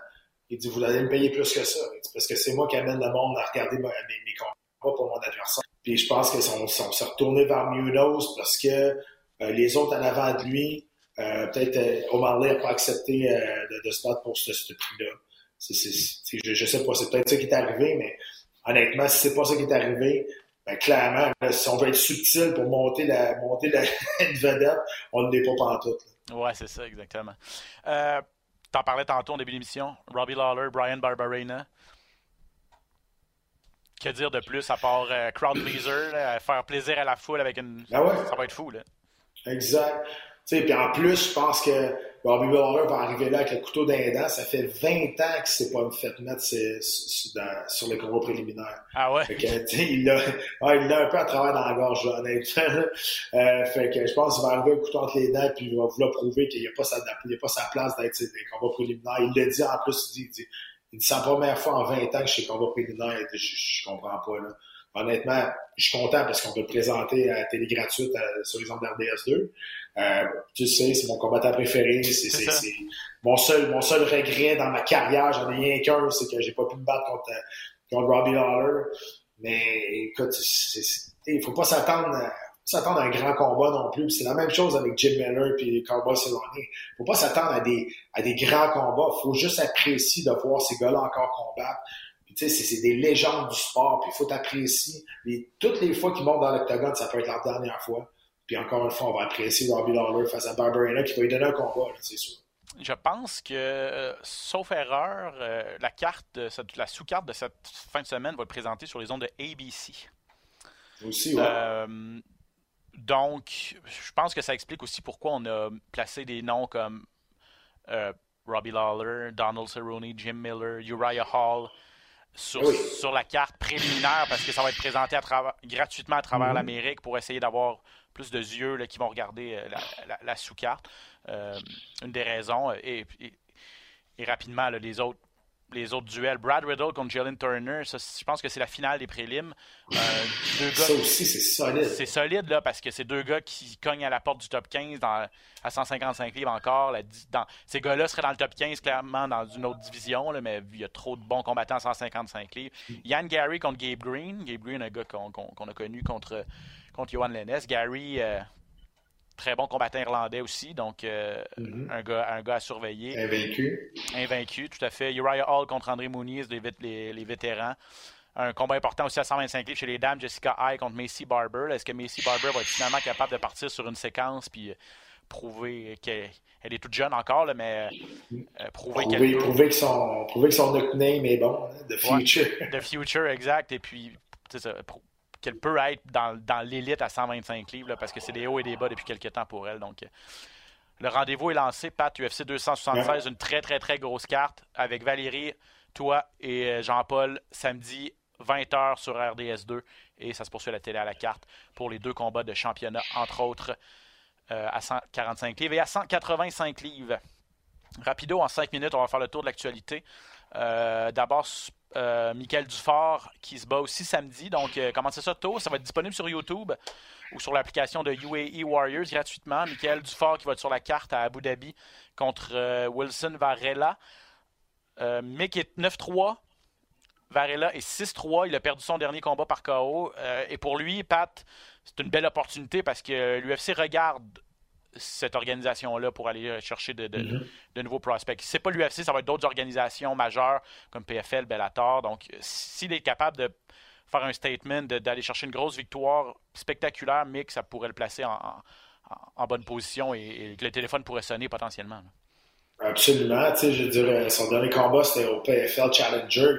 il dit, vous allez me payer plus que ça. Parce que c'est moi qui amène le monde à regarder mes, combats pour mon adversaire. Puis je pense qu'ils sont, s'est retournés vers Munoz parce que euh, les autres en avant de lui, euh, peut-être euh, O'Malley n'a pas accepté euh, de, se battre pour ce, prix-là. je, je sais pas, c'est peut-être ça qui est arrivé, mais honnêtement, si c'est pas ça qui est arrivé, ben, clairement, si on veut être subtil pour monter la monter la vedette, on ne l'est pas pantoute. Ouais, c'est ça, exactement. Euh, T'en parlais tantôt en début d'émission. Robbie Lawler, Brian Barbarena. Que dire de plus à part crowd pleaser, là, faire plaisir à la foule avec une. Ben ouais. Ça va être fou, là. Exact. Sais, puis en plus, je pense que Robbie Lawler va arriver là avec le couteau d'un dent. Ça fait 20 ans qu'il ne s'est pas fait mettre ses- sur, dans- sur le combat préliminaire. Ah ouais? Fait que, sais, il l'a un peu à travers dans la gorge, là, honnêtement. Euh, fait que je pense qu'il va arriver un couteau entre les dents puis il va vouloir prouver qu'il n'y a, pas sa- il a pas sa place d'être sais, des combats préliminaires. Il l'a dit en plus, il dit, il dit, il dit, c'est la première fois en 20 ans que je suis combat préliminaire. Je, je, je comprends pas, là. Honnêtement, je suis content parce qu'on peut le présenter à la télé gratuite euh, sur les ondes d'RDS2. Euh, tu sais, c'est mon combattant préféré. C'est, mon seul, mon seul regret dans ma carrière. J'en ai rien qu'un, c'est que j'ai pas pu me battre contre, euh, contre Robbie Lawler. Mais écoute, il faut pas s'attendre à, s'attendre à un grand combat non plus. C'est la même chose avec Jim Miller puis Cowboy Cerrone. faut pas s'attendre à des, à des grands combats. faut juste apprécier de voir ces gars-là encore combattre. Puis tu sais, c'est, des légendes du sport. Puis il faut apprécier. Et toutes les fois qu'ils montent dans l'octogone, ça peut être leur dernière fois. Puis encore une fois, on va apprécier Robbie Lawler face à Barbarina qui va lui donner un combat, c'est sûr. Je pense que, euh, sauf erreur, euh, la carte, de cette- la sous-carte de cette fin de semaine va être présentée sur les ondes de ABC. Aussi, ouais. Euh, donc, je pense que ça explique aussi pourquoi on a placé des noms comme euh, Robbie Lawler, Donald Cerrone, Jim Miller, Uriah Hall sur, Oui. sur la carte préliminaire parce que ça va être présenté à gratuitement à travers Mhm. l'Amérique pour essayer d'avoir plus de yeux là, qui vont regarder euh, la, la- la sous-carte. Euh, une des raisons, euh, et, et- et rapidement, là, les autres les autres duels. Brad Riddle contre Jalen Turner, ça, je pense que c'est la finale des prélims. Euh, deux gars ça aussi, c'est solide. c'est solide, là, parce que c'est deux gars qui cognent à la porte du top 15 dans, à 155 livres encore. Di- dans- ces gars-là seraient dans le top 15, clairement, dans une autre division, là, mais il y a trop de bons combattants à 155 livres. Yann Gary contre Gabe Green. Gabe Green, un gars qu'on a connu contre, contre Johan Lennes. Gary, euh, très bon combattant irlandais aussi, donc euh, Mhm. un, gars, un gars à surveiller. Invaincu. Invaincu, tout à fait. Uriah Hall contre André Mouniz, les, les- les vétérans. Un combat important aussi à 125 livres chez les dames, Jessica High contre Macy Barber. Est-ce que Macy Barber va être finalement capable de partir sur une séquence puis euh, prouver qu'elle elle est toute jeune encore, là, mais euh, prouver qu'elle Prouver, peut. prouver que son, prouver que son nickname est bon, hein, The Ouais. Future. The future, exact. Et puis, ça, qu'elle peut être dans, dans l'élite à 125 livres, là, parce que c'est des hauts et des bas depuis quelques temps pour elle. Donc, euh, le rendez-vous est lancé. Pat, UFC 276, une très, très, très grosse carte avec Valérie, toi et euh, Jean-Paul, samedi 20h sur RDS2. Et ça se poursuit à la télé à la carte pour les deux combats de championnat, entre autres, euh, à 145 livres et à 185 livres. Rapido, en 5 minutes, on va faire le tour de l'actualité. Euh, D'abord, euh, Michael Dufort qui se bat aussi samedi. Donc, euh, commencez ça tôt. Ça va être disponible sur YouTube ou sur l'application de UAE Warriors gratuitement. Michael Dufort qui va être sur la carte à Abu Dhabi contre euh, Wilson Varela. Euh, Mick est 9-3. Varela est 6-3. Il a perdu son dernier combat par KO. Et pour lui, Pat, c'est une belle opportunité parce que l'UFC regarde cette organisation-là pour aller chercher de, de- Mhm. de nouveaux prospects. Si c'est pas l'UFC, ça va être d'autres organisations majeures comme PFL, Bellator. Donc, s'il est capable de faire un statement, d'aller chercher une grosse victoire spectaculaire, Mick, ça pourrait le placer en, en- en bonne position et, et que le téléphone pourrait sonner potentiellement. là. Absolument. Tu sais, je dirais, son dernier combat, c'était au PFL Challenger.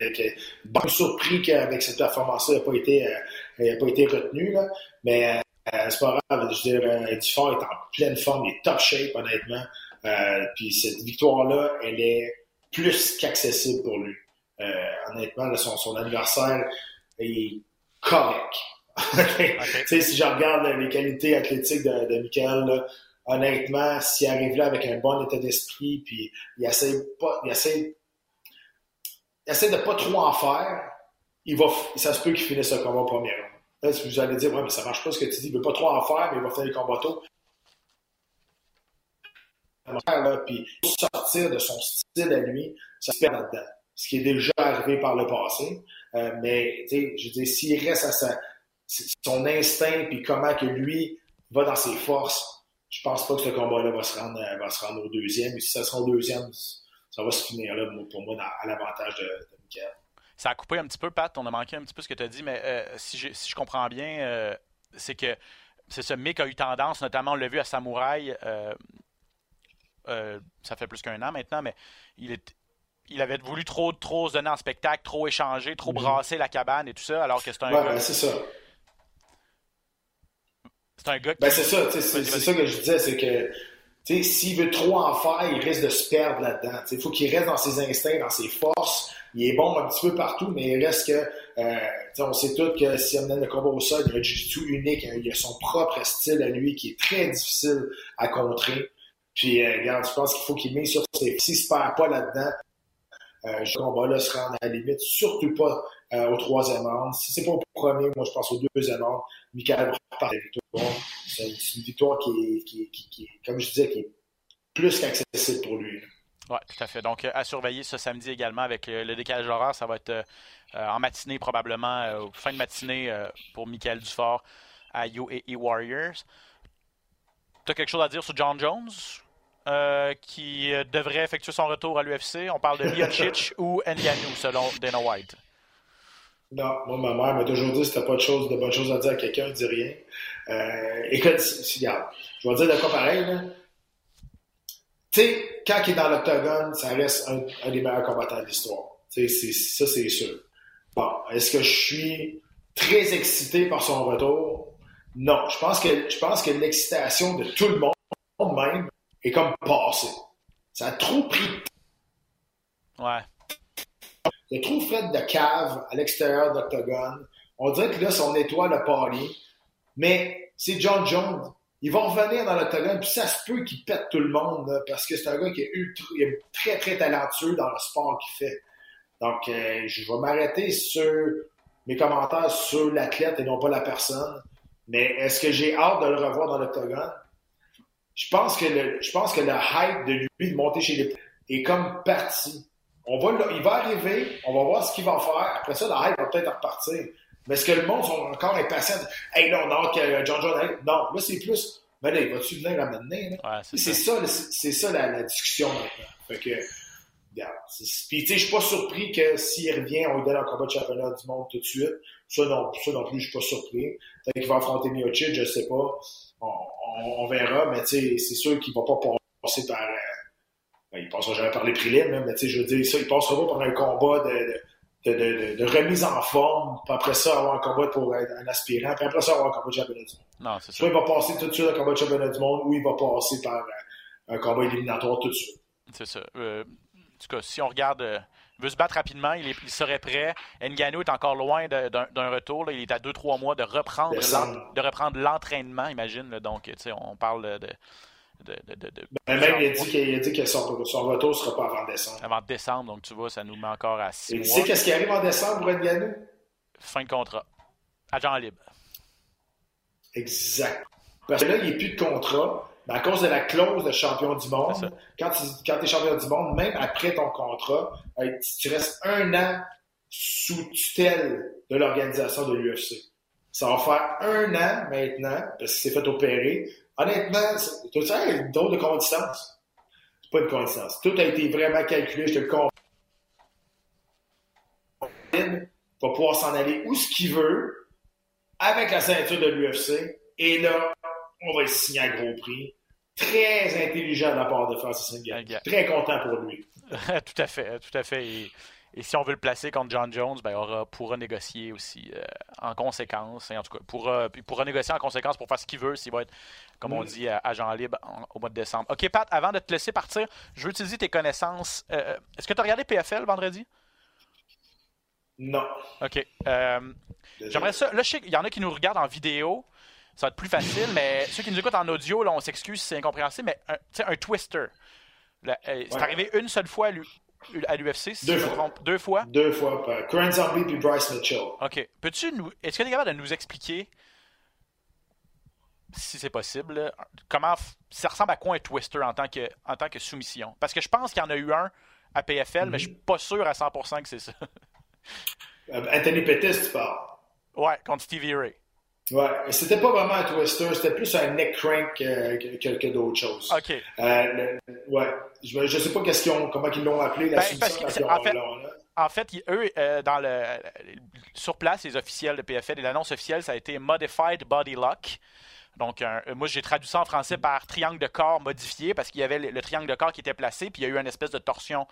J'étais bon surpris qu'avec cette performance-là, il n'a pas été, euh, il a pas été retenu. Là. Mais euh, c'est pas grave. Je dirais, Dufort est en pleine forme, il est top shape, honnêtement. Euh, puis cette victoire-là, elle est plus qu'accessible pour lui. Euh, honnêtement, là, son, son adversaire est correct. Sais, si je regarde les qualités athlétiques de, de Michael, là, honnêtement, s'il arrive là avec un bon état d'esprit, puis il essaie pas, il essaie, il essaie de pas trop en faire, il va, ça se peut qu'il finisse le combat premier round. Là, si vous allez dire, ouais, mais ça marche pas ce que tu dis, il veut pas trop en faire, mais il va faire le combat tôt. Puis sortir de son style à lui, ça se perd là-dedans. Ce qui est déjà arrivé par le passé. Euh, mais, je veux s'il reste à sa, son instinct, puis comment que lui va dans ses forces, je pense pas que ce combat-là va se rendre, va se rendre au deuxième. Et si ça sera au deuxième, ça va se finir là pour moi à l'avantage de, de. Ça a coupé un petit peu, Pat. On a manqué un petit peu ce que tu as dit, mais euh, si, je, si, je, comprends bien, euh, c'est que c'est ce Mick a eu tendance, notamment on l'a vu à Samouraï, euh, ça fait plus qu'un an maintenant, mais il, est, il avait voulu trop, trop se donner en spectacle, trop échanger, trop Mhm. brasser la cabane et tout ça, alors que c'est un, Ouais, gars, ben, c'est ça. c'est un gars qui. Ben, c'est ça, c'est ça que je disais, c'est que s'il veut trop en faire, il risque de se perdre là-dedans. Il faut qu'il reste dans ses instincts, dans ses forces. Il est bon un petit peu partout, mais il reste que, euh, on sait tous que si on amène le combat au sol, il a un jiu-jitsu unique, hein, il a son propre style à lui qui est très difficile à contrer. Puis, euh, regarde, je pense qu'il faut qu'il mise sur ses... S'il se perd pas là-dedans, euh, ce combat-là se rend à la limite, surtout pas euh, au troisième round. Si c'est pas au premier, moi je pense au deuxième round. Michael repart la victoire. C'est une, c'est une victoire qui est, qui, qui- comme je disais, qui est plus qu'accessible pour lui. là. Oui, tout à fait. Donc, euh, à surveiller ce samedi également avec euh, le décalage horaire. Ça va être euh, en matinée, probablement, fin de matinée pour Michael Dufort à UAE Warriors. Tu as quelque chose à dire sur John Jones euh, qui devrait effectuer son retour à l'UFC On parle de Miocic ou Ngannou, selon Dana White. Non, moi, ma mère m'a toujours dit si t'as pas de, choses, de bonnes choses à dire à quelqu'un, dis rien. Euh, écoute, si- si- regarde, je vais dire de quoi pareil, là. Tu sais, quand il est dans l'octogone, ça reste un, un des meilleurs combattants de l'histoire. Tu sais, c'est- ça, c'est sûr. Bon, est-ce que je suis très excité par son retour? Non, je pense que, je pense que l'excitation de tout le monde, même, est comme passée. Ça a trop pris Ouais. il trop fait de cave à l'extérieur d'Octogone. On dirait que là, son étoile a pâli. Mais c'est John Jones. Il va revenir dans l'Octogone, puis ça se peut qu'il pète tout le monde, parce que c'est un gars qui est, ultra, est très, très talentueux dans le sport qu'il fait. Donc, euh, je vais m'arrêter sur mes commentaires sur l'athlète et non pas la personne. Mais est-ce que j'ai hâte de le revoir dans l'Octogone? Je pense que le, je pense que hype de lui de monter chez les est comme parti. On va, il va arriver, on va voir ce qu'il va faire. Après ça, le hype va peut-être repartir. Mais est-ce que le monde sont encore impatients? Hey, là, on a hâte que John John arrive? Non, là, c'est plus. Mais là, il va-tu venir à m'amener? Ouais, c'est C'est ça. ça, ça la, la discussion maintenant. Fait que, regarde. Puis, tu sais, je suis pas surpris que s'il revient, on lui donne un combat de championnat du monde tout de suite. Ça non, ça non plus, je suis pas surpris. Peut-être qu'il va affronter Miocic, je sais pas. On, on- on verra, mais tu sais, c'est sûr qu'il va pas passer par. euh, ben, il passera jamais par les prélims, là, mais tu sais, je veux dire, ça, il passera pas par un combat de, de, de, de- de remise en forme, puis après ça, avoir un combat pour être un aspirant, puis après ça, avoir un combat de championnat du monde. Non, c'est ça. Soit il va passer tout de suite un combat de championnat du monde, ou il va passer par euh, un combat éliminatoire tout de suite. C'est ça. Euh, en tout cas, si on regarde, euh, il veut se battre rapidement, il, est- il serait prêt. Ngannou est encore loin d'un retour. là. Il est à 2-3 mois de reprendre l'entraînement, imagine. là. Donc, tu sais, on parle de, de, de- de- de- Ben, même, il a dit, qu'il- il a dit que son, son retour ne sera pas avant décembre. avant décembre. Donc, tu vois, ça nous met encore à 6 Et tu mois. sais qu'est-ce qui arrive en décembre pour Ngannou? Fin de contrat. Agent libre. Exact. Parce que là, il n'y a plus de contrat. Mais à cause de la clause de champion du monde, quand tu es champion du monde, même après ton contrat, euh, tu restes un an sous tutelle de l'organisation de l'UFC. Ça va faire un an maintenant, parce qu'il s'est fait opérer. Honnêtement, c'est tu sais, une drôle de coïncidence. C'est pas une coïncidence. Tout a été vraiment calculé, je te le confirme. Il va pouvoir s'en aller où ce qu'il veut, avec la ceinture de l'UFC. Et là, on va le signer à gros prix. Très intelligent de la part de Francis Ngannou. Très content pour lui. tout à fait, tout à fait. Et, et si on veut le placer contre John Jones, ben, on pourra négocier aussi euh, en conséquence. Et en tout cas, pourra, pourra négocier en conséquence pour faire ce qu'il veut s'il va être, comme on dit, à- agent libre en- au mois de décembre. OK, Pat, avant de te laisser partir, je veux utiliser tes connaissances. Euh, Est-ce que tu as regardé PFL vendredi? Non. OK. Euh, J'aimerais ça. Là, je sais qu'il y en a qui nous regardent en vidéo. Ça va être plus facile, mais ceux qui nous écoutent en audio, là, on s'excuse si c'est incompréhensible, mais un, un twister. Euh, c'est Ouais. arrivé une seule fois à l'U- à l'UFC, si Deux je me fois. trompe. Deux fois? Deux fois. par Zombie puis Bryce Mitchell. OK. Peux-tu nous. Est-ce que tu es capable de nous expliquer, si c'est possible, comment ça ressemble à quoi un twister en tant que, en tant que soumission? Parce que je pense qu'il y en a eu un à PFL, mais je suis pas sûr à 100% que c'est ça. Euh, Anthony Pettis, tu parles. ouais, contre Stevie Ray. Ouais. C'était pas vraiment un twister, c'était plus un neck crank euh, que, que, que d'autres choses. OK. Euh, le- ouais. Je, sais pas ont, comment ils l'ont appelé la Ben, parce ils en fait-. En eux, euh, dans le, sur place, les officiels de PFL et l'annonce officielle, ça a été Modified Body Lock. Donc, moi, j'ai traduit ça en français par triangle de corps modifié parce qu'il y avait le, le, triangle de corps qui était placé, puis il y a eu une espèce de torsion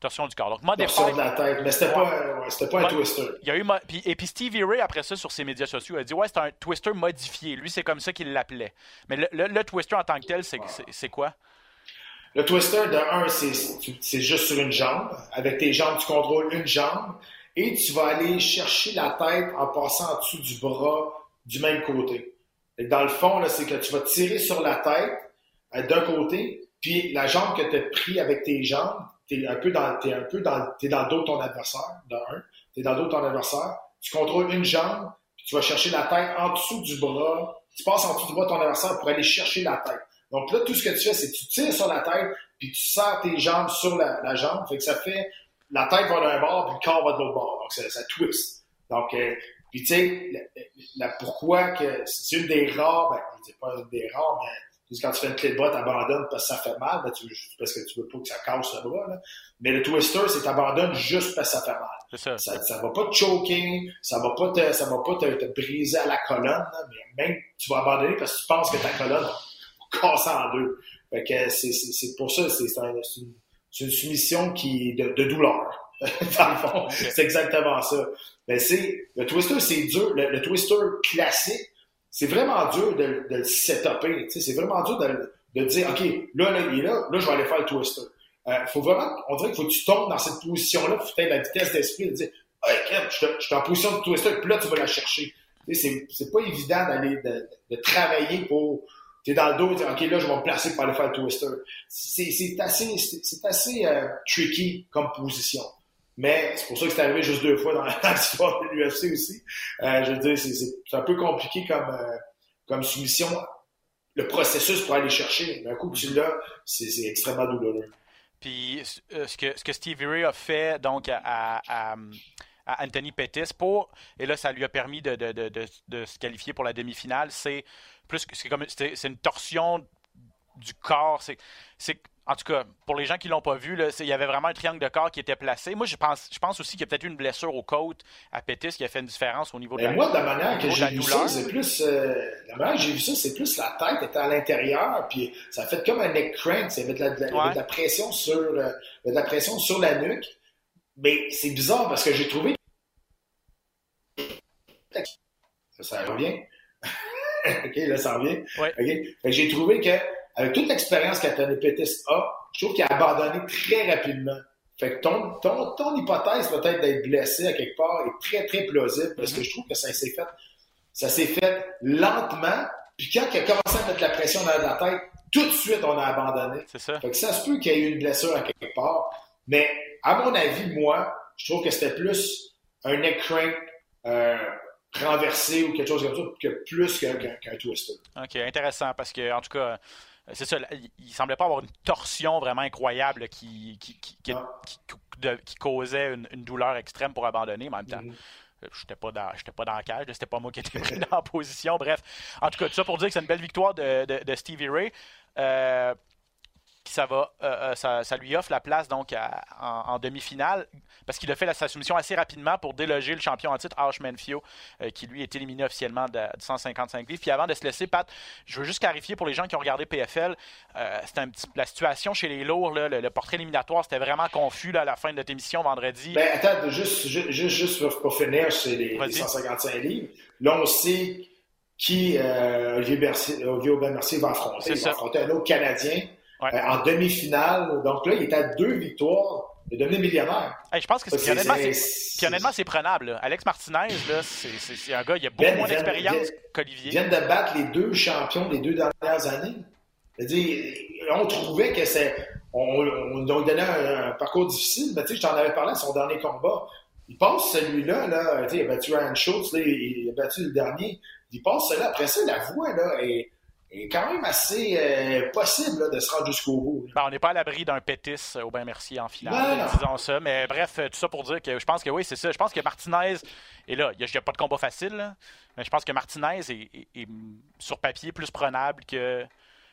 torsion du corps. Donc, Torsion de la tête, mais c'était pas, ouais, pas un twister. Il y a eu, puis, et puis Stevie Ray, après ça, sur ses médias sociaux, a dit Ouais, c'est un twister modifié. Lui, c'est comme ça qu'il l'appelait. Mais le, le, twister en tant que tel, c'est quoi? Le twister, de un, c'est juste sur une jambe. Avec tes jambes, tu contrôles une jambe et tu vas aller chercher la tête en passant en dessous du bras du même côté. Et dans le fond, c'est que tu vas tirer sur la tête euh, d'un côté, puis la jambe que tu as pris avec tes jambes, t'es un peu dans, t'es un peu dans, t'es dans le dos de ton adversaire, de un. T'es dans le dos de ton adversaire. Tu contrôles une jambe, puis tu vas chercher la tête en dessous du bras. Tu passes en dessous du bras de ton adversaire pour aller chercher la tête. Donc là, tout ce que tu fais, c'est que tu tires sur la tête, puis tu serres tes jambes sur la, jambe. Fait que ça fait, la tête va d'un bord, puis le corps va de l'autre bord. Donc ça, ça twist. Donc, euh, puis tu sais, la, pourquoi que c'est une des rares, ben, dis pas une des rares, mais quand tu fais une clé de bras, t'abandonnes parce que ça fait mal, ben, tu, parce que tu veux pas que ça casse le bras. Là. Mais le twister, c'est t'abandonnes juste parce que ça fait mal. Ça. ça. Ça, va pas te choquer, ça va pas te, ça va pas te, te briser à la colonne, là, mais même tu vas abandonner parce que tu penses que ta colonne va casser en deux. Fait que c'est, c'est, pour ça, c'est, c'est, une, une soumission qui de, de douleur. dans le fond, c'est exactement ça. Mais c'est le twister, c'est dur. le twister classique, c'est vraiment dur de, de le setuper. C'est vraiment dur de, de dire, OK, là, là, il est là, là, je vais aller faire le twister. Euh, faut vraiment, on dirait qu'il faut que tu tombes dans cette position-là, faut que tu la vitesse d'esprit de dire, hey, je, suis en position de twister, puis là, tu vas la chercher. C'est, pas évident d'aller, de, de travailler pour, t'es dans le dos, dire, OK, là, je vais me placer pour aller faire le twister. C'est, c'est assez, c'est, assez euh, tricky comme position. Mais c'est pour ça que c'est arrivé juste deux fois dans l'histoire de l'UFC aussi. Euh, je veux dire, c'est un peu compliqué comme, euh, comme soumission. Le processus pour aller chercher. Un coup tu l'as, c'est extrêmement douloureux. Puis euh, ce, que, ce que Steve Ray a fait donc à, à, à Anthony Pettis pour, et là ça lui a permis de, de, de, de se qualifier pour la demi-finale, c'est plus c'est comme c'est une torsion du corps. C'est en tout cas, pour les gens qui l'ont pas vu, là, il y avait vraiment un triangle de corps qui était placé. Moi, je pense, je pense aussi qu'il y a peut-être eu une blessure aux côtes à Pétis qui a fait une différence au niveau de la Moi, de la manière que j'ai vu ça, c'est plus. Euh, la manière que j'ai vu ça, c'est plus la tête était à l'intérieur, puis ça a fait comme un neck crank. Ça avait de la, de la, pression sur, euh, de la pression sur la nuque. Mais c'est bizarre parce que j'ai trouvé. Ça, ça revient. OK, là, ça revient. J'ai trouvé que avec toute l'expérience Pettis a, je trouve qu'il a abandonné très rapidement. Fait que ton, ton, ton hypothèse peut-être d'être blessé à quelque part est très, très plausible parce que je trouve que ça s'est fait, ça s'est fait lentement. Puis quand il a commencé à mettre la pression dans la tête, tout de suite, on a abandonné. C'est ça. Fait que ça se peut qu'il y ait eu une blessure à quelque part. Mais à mon avis, moi, je trouve que c'était plus un neck crank euh, renversé ou quelque chose comme ça que plus qu'un twister. OK, intéressant parce que, en tout cas, c'est ça, il semblait pas avoir une torsion vraiment incroyable qui, qui, qui, qui, ah. causait une, douleur extrême pour abandonner, mais en même temps. Euh, je n'étais pas, dans, pas dans le cage, c'était pas moi qui étais pris dans la position. Bref, en tout cas, tout ça pour dire que c'est une belle victoire de, de, de Stevie Ray. Euh, ça va, euh, euh, ça, lui offre la place donc en, demi-finale parce qu'il a fait la, sa soumission assez rapidement pour déloger le champion en titre Arch Manfio euh, qui lui est éliminé officiellement de, 155 livres. Puis avant de se laisser, Pat, je veux juste clarifier pour les gens qui ont regardé PFL, c'était un petit, la situation chez les lourds, le, portrait éliminatoire, c'était vraiment confus à la fin de notre émission vendredi. Ben attends, juste, juste, juste pour finir chez les, 155 livres, là on sait qui Olivier, Bercier, Olivier Aubin-Mercier va affronter. Il va affronter un autre Canadien euh, en demi-finale. Donc là, il était à deux victoires de devenir millionnaire. je pense que c'est, honnêtement, c'est, prenable. Alex Martinez, là, c'est, un gars, il a beaucoup ben, moins d'expérience qu'Olivier. Il vient de battre les deux champions des deux dernières années. C'est-à-dire, on trouvait que c'est. On, on, donnait un, parcours difficile, mais tu sais, je t'en avais parlé à son dernier combat. Il passe celui-là, là, il a battu Ryan Schultz, il a battu le dernier. Il passe celui-là. Après ça, la voix, là, est est quand même assez euh, possible de se rendre jusqu'au bout. Ben, on n'est pas à l'abri d'un pétis au bain merci en finale, disons ça. Mais bref, tout ça pour dire que je pense que oui, c'est ça. Je pense que Martinez, et là, il n'y a, pas de combat facile, mais je pense que Martinez est, sur papier plus prenable que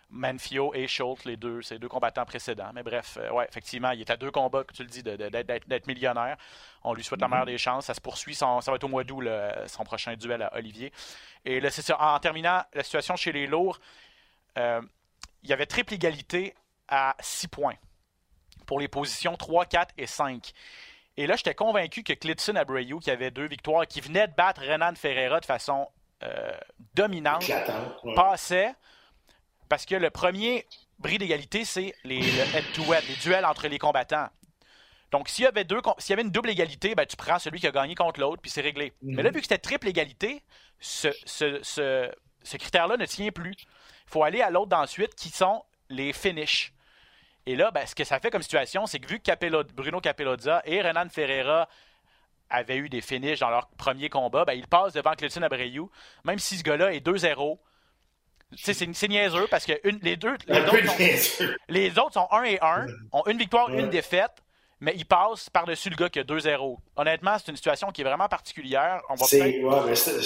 Manfio et Schultz, les deux, ces deux combattants précédents. Mais bref, euh, ouais, effectivement, il est à deux combats, que tu le dis, d'être millionnaire. On lui souhaite la meilleure des chances. Ça se poursuit. ça va être au mois d'août, son prochain duel à Olivier. Et là, c'est ça. En terminant, la situation chez les lourds, euh, il y avait triple égalité à 6 points pour les positions 3, 4 et 5. Et là, j'étais convaincu que Clitson Abreu, qui avait deux victoires, qui venait de battre Renan Ferreira de façon euh, dominante, passait parce que le premier bris d'égalité, c'est les head-to-head, les duels entre les combattants. Donc, s'il y avait deux, s'il y avait une double égalité, ben, tu prends celui qui a gagné contre l'autre, puis c'est réglé. Mais là, vu que c'était triple égalité, ce, ce, critère-là ne tient plus. Il faut aller à l'autre d'ensuite, qui sont les finishes. Et là, ben, ce que ça fait comme situation, c'est que vu que Bruno Capelloza et Renan Ferreira avaient eu des finishes dans leur premier combat, ben, ils passent devant Clayton Abreu, même si ce gars-là est 2-0 c'est niaiseux parce que les deux. Les autres, sont, 1 et 1, ont une victoire, une défaite, mais ils passent par-dessus le gars qui a 2-0. Honnêtement, c'est une situation qui est vraiment particulière. On va ouais, ça,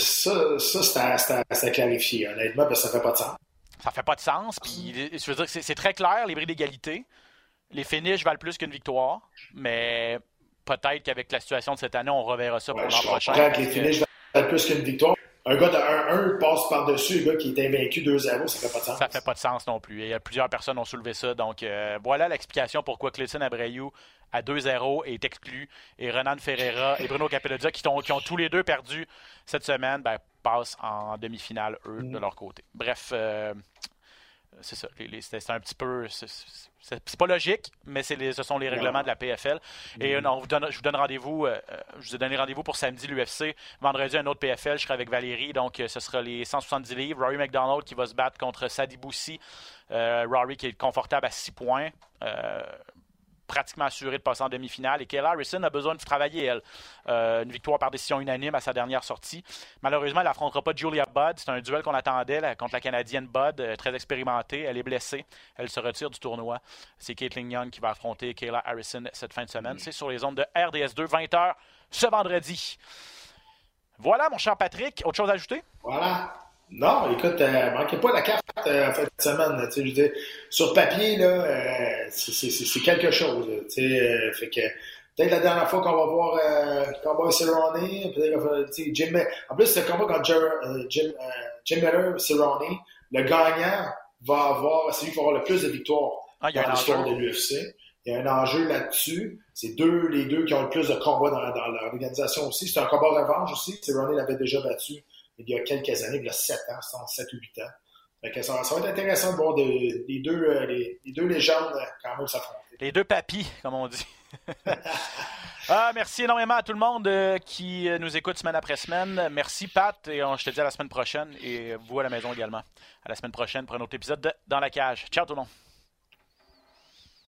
ça c'est à, clarifier, honnêtement, parce que ça fait pas de sens. Ça fait pas de sens. Puis, je veux dire, c'est très clair, les bris d'égalité. Les finishes valent plus qu'une victoire, mais peut-être qu'avec la situation de cette année, on reverra ça pour l'an prochain. que les finishes valent plus qu'une victoire, un gars de 1-1 passe par-dessus un gars qui est invaincu 2-0, ça fait pas de sens. Ça fait pas de sens non plus. Y a plusieurs personnes ont soulevé ça. Donc, euh, voilà l'explication pourquoi Clayton Abreu à 2-0 est exclu et Renan Ferreira et Bruno Capellodia, qui, qui, ont tous les deux perdu cette semaine, ben, passent en demi-finale, eux, de mm. leur côté. Bref, euh, c'est ça. C'est un petit peu. C'est pas logique, mais les, ce sont les règlements de la PFL. Et mm-hmm. on vous donne, je vous donne rendez-vous. Euh, je vous ai donné rendez-vous pour samedi l'UFC. Vendredi, un autre PFL. Je serai avec Valérie. Donc, euh, ce sera les 170 livres. Rory McDonald qui va se battre contre Sadi Boussi. Euh, Rory qui est confortable à 6 points pratiquement assurée de passer en demi-finale. Et Kayla Harrison a besoin de travailler, elle. Euh, une victoire par décision unanime à sa dernière sortie. Malheureusement, elle n'affrontera pas Julia Budd. C'est un duel qu'on attendait contre la Canadienne Budd, euh, très expérimentée. Elle est blessée. Elle se retire du tournoi. C'est Caitlin Young qui va affronter Kayla Harrison cette fin de semaine. C'est sur les ondes de RDS2, 20h ce vendredi. Voilà, mon cher Patrick. Autre chose à ajouter? Voilà. Non, écoute, euh, manquez pas la carte euh, en fin de semaine. Je veux dire, sur papier, là, euh, c'est quelque chose. Euh, fait que peut-être la dernière fois qu'on va voir euh, Cowboy Cerrone, peut-être Jim. En plus, c'est le combat contre euh, Jim, Jim Miller Cerrone. Le gagnant va avoir, c'est lui qui va avoir le plus de victoires ah, dans l'histoire de l'UFC. Il y a un enjeu là-dessus. C'est deux, les deux qui ont le plus de combats dans, dans l'organisation aussi. C'est un combat revanche aussi. Cerrone l'avait déjà battu il y a quelques années, il y a 7 ans, 7 ou 8 ans. ça, va être intéressant de voir les, deux, euh, les, deux légendes euh, quand même s'affronter. Les deux papis, comme on dit. ah, merci énormément à tout le monde euh, qui nous écoute semaine après semaine. Merci Pat et je te dis à la semaine prochaine et vous à la maison également. À la semaine prochaine pour un autre épisode de Dans la cage. Ciao tout le monde.